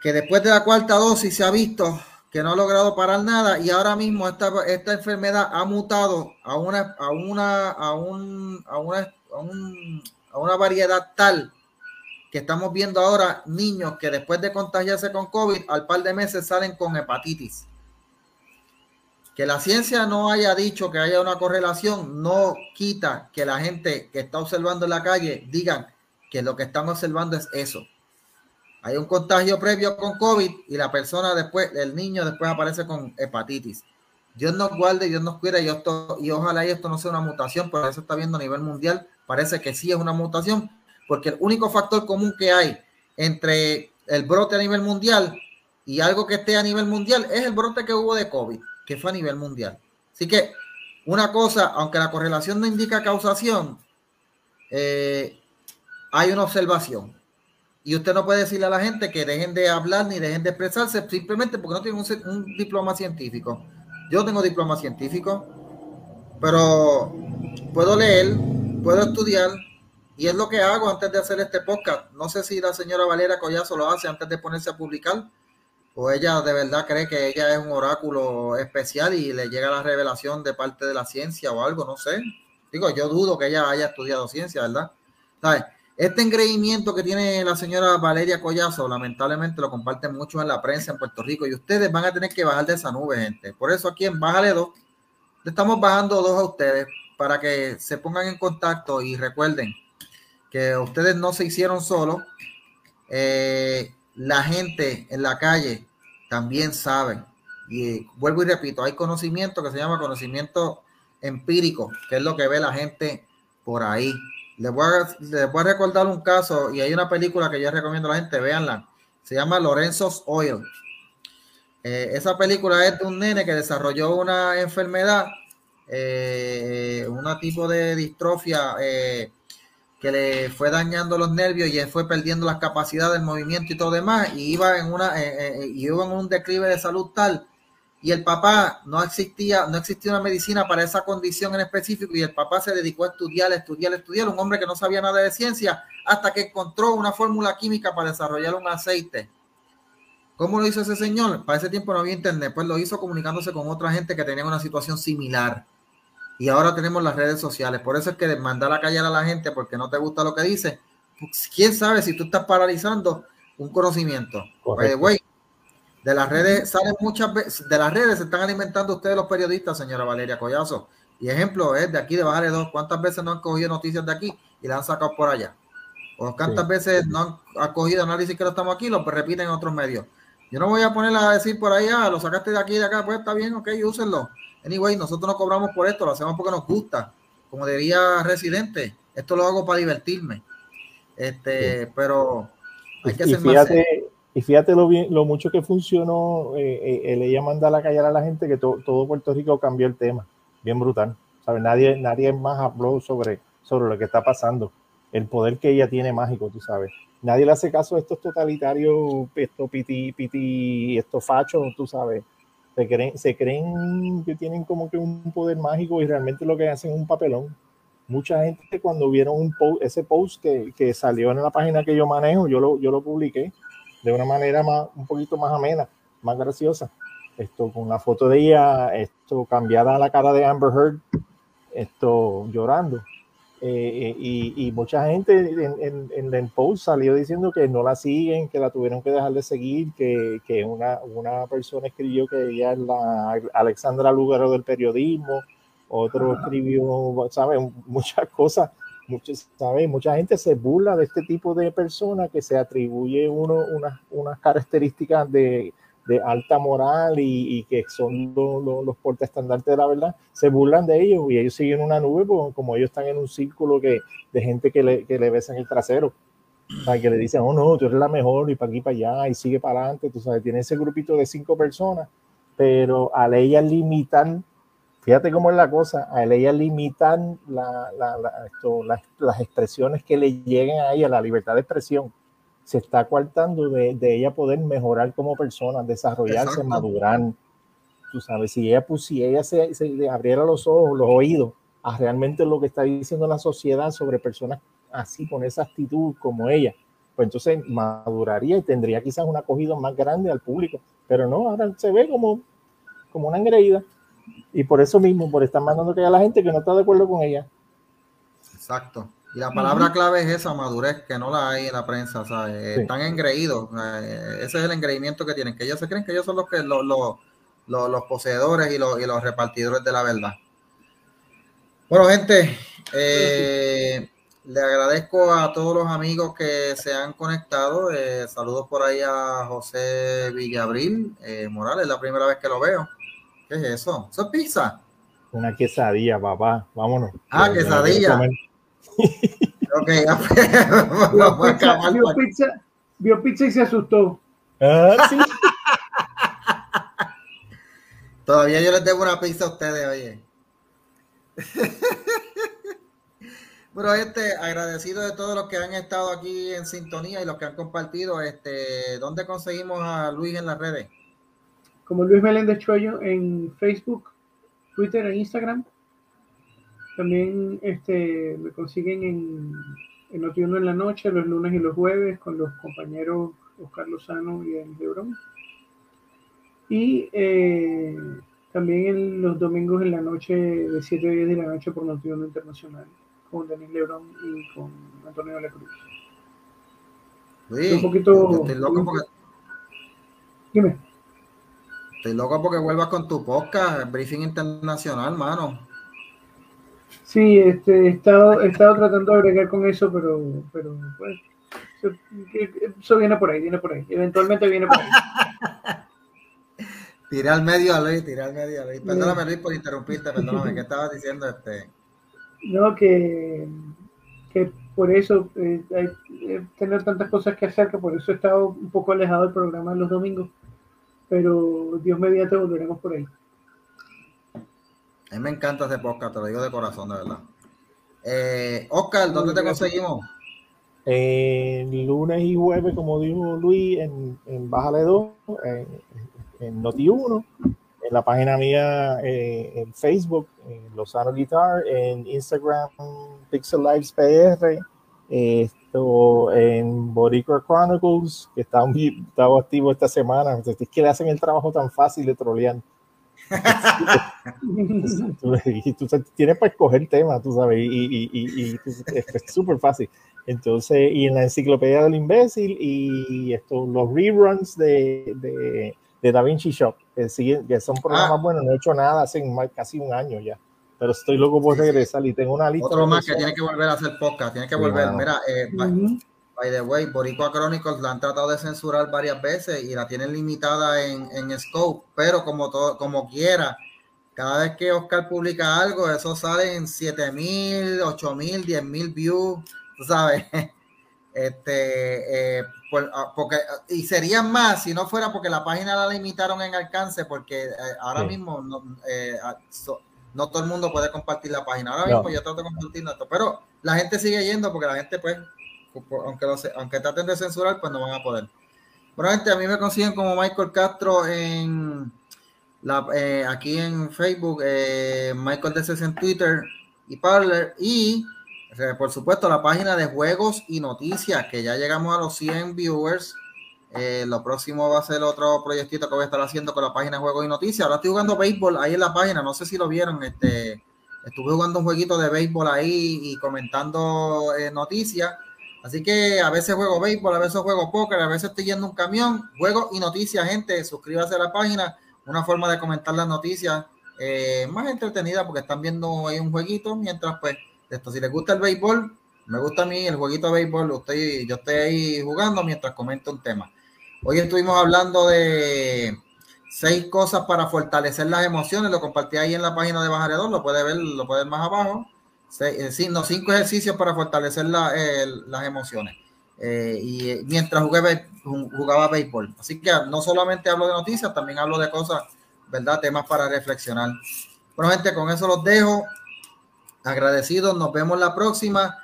[SPEAKER 1] que después de la cuarta dosis se ha visto que no ha logrado parar nada y ahora mismo esta, esta enfermedad ha mutado a una, a una, a un, a una, a, una variedad tal que estamos viendo ahora niños que después de contagiarse con COVID al par de meses salen con hepatitis. Que la ciencia no haya dicho que haya una correlación no quita que la gente que está observando en la calle digan que lo que están observando es eso hay un contagio previo con COVID y la persona después, el niño después aparece con hepatitis. Dios nos guarde, Dios nos cuida y, esto, y ojalá esto no sea una mutación, pero eso está viendo a nivel mundial. Parece que sí es una mutación, porque el único factor común que hay entre el brote a nivel mundial y algo que esté a nivel mundial es el brote que hubo de COVID, que fue a nivel mundial. Así que una cosa, aunque la correlación no indica causación, eh, hay una observación. Y usted no puede decirle a la gente que dejen de hablar ni dejen de expresarse simplemente porque no tienen un, diploma científico. Yo tengo diploma científico, pero puedo leer, puedo estudiar y es lo que hago antes de hacer este podcast. No sé si la señora Valera Collazo lo hace antes de ponerse a publicar o ella de verdad cree que ella es un oráculo especial y le llega la revelación de parte de la ciencia o algo, no sé. Digo, yo dudo que ella haya estudiado ciencia, ¿verdad? ¿Sabes? Este engreimiento que tiene la señora Valeria Collazo, lamentablemente lo comparten mucho en la prensa en Puerto Rico y ustedes van a tener que bajar de esa nube, gente. Por eso aquí en Bájale 2, le estamos bajando dos a ustedes para que se pongan en contacto y recuerden que ustedes no se hicieron solos. Eh, la gente en la calle también sabe. Y vuelvo y repito, hay conocimiento que se llama conocimiento empírico, que es lo que ve la gente por ahí. Les voy, a, recordar un caso y hay una película que yo recomiendo a la gente, véanla. Se llama Lorenzo's Oil. Eh, esa película es de un nene que desarrolló una enfermedad, eh, un tipo de distrofia eh, que le fue dañando los nervios y fue perdiendo las capacidades del movimiento y todo demás y iba en una y iba en un declive de salud tal y el papá no existía, no existía una medicina para esa condición en específico y el papá se dedicó a estudiar, estudiar, estudiar, un hombre que no sabía nada de ciencia hasta que encontró una fórmula química para desarrollar un aceite. ¿Cómo lo hizo ese señor? Para ese tiempo no había internet, pues lo hizo comunicándose con otra gente que tenía una situación similar. Y ahora tenemos las redes sociales. Por eso es que mandar a callar a la gente porque no te gusta lo que dice. Pues, ¿Quién sabe si tú estás paralizando un conocimiento? güey, de las redes salen muchas veces, de las redes se están alimentando ustedes los periodistas, señora Valeria Collazo. Y ejemplo es de aquí de Bajarle dos, ¿cuántas veces no han cogido noticias de aquí y la han sacado por allá? ¿O cuántas veces no han, cogido análisis que lo estamos aquí lo repiten en otros medios? Yo no voy a poner a decir por ahí, ah, lo sacaste de aquí y de acá, pues está bien, ok, úsenlo. Anyway, nosotros no cobramos por esto, lo hacemos porque nos gusta. Como diría Residente, esto lo hago para divertirme. Este, pero
[SPEAKER 3] hay que y fíjate, Y fíjate lo, bien, lo mucho que funcionó eh, eh, el ella manda a callar a la gente que todo Puerto Rico cambió el tema. Bien brutal. ¿Sabes? Nadie, nadie más habló sobre, sobre lo que está pasando. El poder que ella tiene mágico, tú sabes. Nadie le hace caso a estos totalitarios, estos piti, piti, estos fachos, tú sabes se creen, se creen que tienen como que un poder mágico y realmente lo que hacen es un papelón. Mucha gente cuando vieron un ese post que, que, salió en la página que yo manejo, yo lo, yo lo publiqué de una manera más, un poquito más amena, más graciosa. Esto con la foto de ella, esto cambiada a la cara de Amber Heard, esto llorando. Eh, y, mucha gente en, en, el post salió diciendo que no la siguen, que la tuvieron que dejar de seguir, que, que una, una, persona escribió que ella es la Alexandra Lugaro del periodismo, otro escribió, ¿sabes? Muchas cosas, muchas, ¿sabes? Mucha gente se burla de este tipo de personas que se atribuye uno unas, unas características de de alta moral y, que son los portaestandartes de la verdad, se burlan de ellos y ellos siguen una nube pues, como ellos están en un círculo que, de gente que le, que le besan el trasero. O que le dicen, oh no, tú eres la mejor y para aquí para allá y sigue para adelante. Tú sabes, tiene ese grupito de cinco personas, pero a ellas limitan, fíjate cómo es la cosa, a ellas limitan la, la, las, las expresiones que le lleguen a ella, la libertad de expresión se está coartando de, de, ella poder mejorar como persona, desarrollarse, madurar. Tú sabes, si ella, pues, si ella se, se, abriera los ojos, los oídos a realmente lo que está diciendo la sociedad sobre personas así, con esa actitud como ella, pues entonces maduraría y tendría quizás una acogida más grande al público. Pero no, ahora se ve como, como una engreída. Y por eso mismo, por estar mandando que a la gente que no está de acuerdo con ella.
[SPEAKER 1] Exacto. Y la palabra clave es esa, madurez, que no la hay en la prensa, o están engreídos, ese es el engreimiento que tienen, que ellos se creen que ellos son los que los, los, poseedores y los, y los, repartidores de la verdad. Bueno, gente, eh, le agradezco a todos los amigos que se han conectado. Eh, saludos por ahí a José Villabril eh, Morales, la primera vez que lo veo. ¿Qué es eso? ¿Eso es pizza?
[SPEAKER 3] Una quesadilla, papá. Vámonos.
[SPEAKER 1] Ah, quesadilla. Ok,
[SPEAKER 4] vio, pizza, vio, pizza, y se asustó. Ah, sí.
[SPEAKER 1] Todavía yo les debo una pizza a ustedes, oye. Bueno, este, agradecido de todos los que han estado aquí en sintonía y los que han compartido. Este, ¿Dónde conseguimos a Luis en las redes?
[SPEAKER 4] Como Luis Meléndez Choyo en Facebook, Twitter e Instagram. También este, me consiguen en, en Notiuno en la noche, los lunes y los jueves, con los compañeros Oscar Lozano y el Lebrón. Y eh, también en los domingos en la noche, de 7 a 10 de la noche, por Notiuno Internacional, con Denis Lebrón y con Antonio de la Cruz.
[SPEAKER 1] un poquito. Estoy loco porque. Dime. Estoy loco porque vuelvas con tu podcast, Briefing Internacional, mano.
[SPEAKER 4] Sí, este, he, estado, he estado tratando de agregar con eso, pero, pero pues, eso, viene por ahí, viene por ahí. Eventualmente viene por ahí.
[SPEAKER 1] tiré al medio a Luis, tiré al medio a Luis. Perdóname Luis por interrumpirte, perdóname, ¿qué estabas diciendo? este
[SPEAKER 4] No, que, que por eso eh, hay, eh, tener tantas cosas que hacer, que por eso he estado un poco alejado del programa los domingos. Pero Dios mediante volveremos por ahí.
[SPEAKER 1] A mí me encanta ese podcast, te lo digo de corazón, de verdad. Eh, Oscar, ¿dónde te conseguimos?
[SPEAKER 3] En lunes y jueves, como dijo Luis, en, en Bájale 2, en, en Noti1, en la página mía eh, en Facebook, en Lozano Guitar, en Instagram, Pixel Lives PR, esto en Boricua Chronicles, que está, estado activo esta semana. Entonces, es que le hacen el trabajo tan fácil de trolear tú, tienes para escoger tema, tú sabes, y, es súper fácil. Entonces, y en la enciclopedia del imbécil y esto, los reruns de, de, de Da Vinci Shop, que, siguen, que son programas ah. buenos, no he hecho nada hace casi un año ya, pero estoy loco por regresar y tengo una lista.
[SPEAKER 1] Otro más que tiene que volver a hacer podcast, tiene que volver. Mira, eh, By the way, Boricua Chronicles la han tratado de censurar varias veces y la tienen limitada en, en scope, pero como todo, como quiera, cada vez que Oscar publica algo, eso sale en 7000, 8000, 10000 views, tú sabes. Este, eh, ah, porque, y serían más si no fuera porque la página la limitaron en alcance, porque eh, ahora mismo no, eh, ah, no, todo el mundo puede compartir la página. Ahora mismo yo trato de compartir esto, pero la gente sigue yendo porque la gente, pues, aunque, lo, aunque traten de censurar, pues no van a poder. Bueno, gente, a mí me consiguen como Michael Castro en la, eh, aquí en Facebook, eh, Michael DC en Twitter y Parler. Y por supuesto la página de juegos y noticias, que ya llegamos a los 100 viewers. Eh, lo próximo va a ser otro proyectito que voy a estar haciendo con la página de juegos y noticias. Ahora estoy jugando béisbol ahí en la página, no sé si lo vieron. Este, estuve jugando un jueguito de béisbol ahí y comentando noticias. Así que a veces juego béisbol, a veces juego póker, a veces estoy yendo un camión. Juego y noticias, gente. Suscríbase a la página una forma de comentar las noticias eh, más entretenida porque están viendo ahí un jueguito mientras pues esto si les gusta el béisbol me gusta a mí el jueguito de béisbol usted yo estoy ahí jugando mientras comento un tema hoy estuvimos hablando de seis cosas para fortalecer las emociones lo compartí ahí en la página de Bajaredor lo puede ver lo puede ver más abajo eh, no, cinco ejercicios para fortalecer las emociones eh, y eh, mientras jugué, jugaba béisbol. Así que no solamente hablo de noticias, también hablo de cosas, ¿verdad? Temas para reflexionar. Bueno, gente, con eso los dejo. Agradecidos, nos vemos la próxima.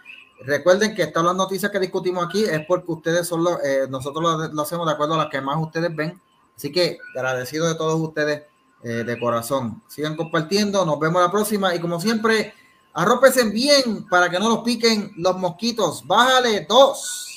[SPEAKER 1] Recuerden que todas las noticias que discutimos aquí es porque ustedes son los, eh, nosotros lo, hacemos de acuerdo a las que más ustedes ven. Así que agradecido de todos ustedes de corazón. Sigan compartiendo, nos vemos la próxima y como siempre, arrópesen bien para que no los piquen los mosquitos. Bájale dos.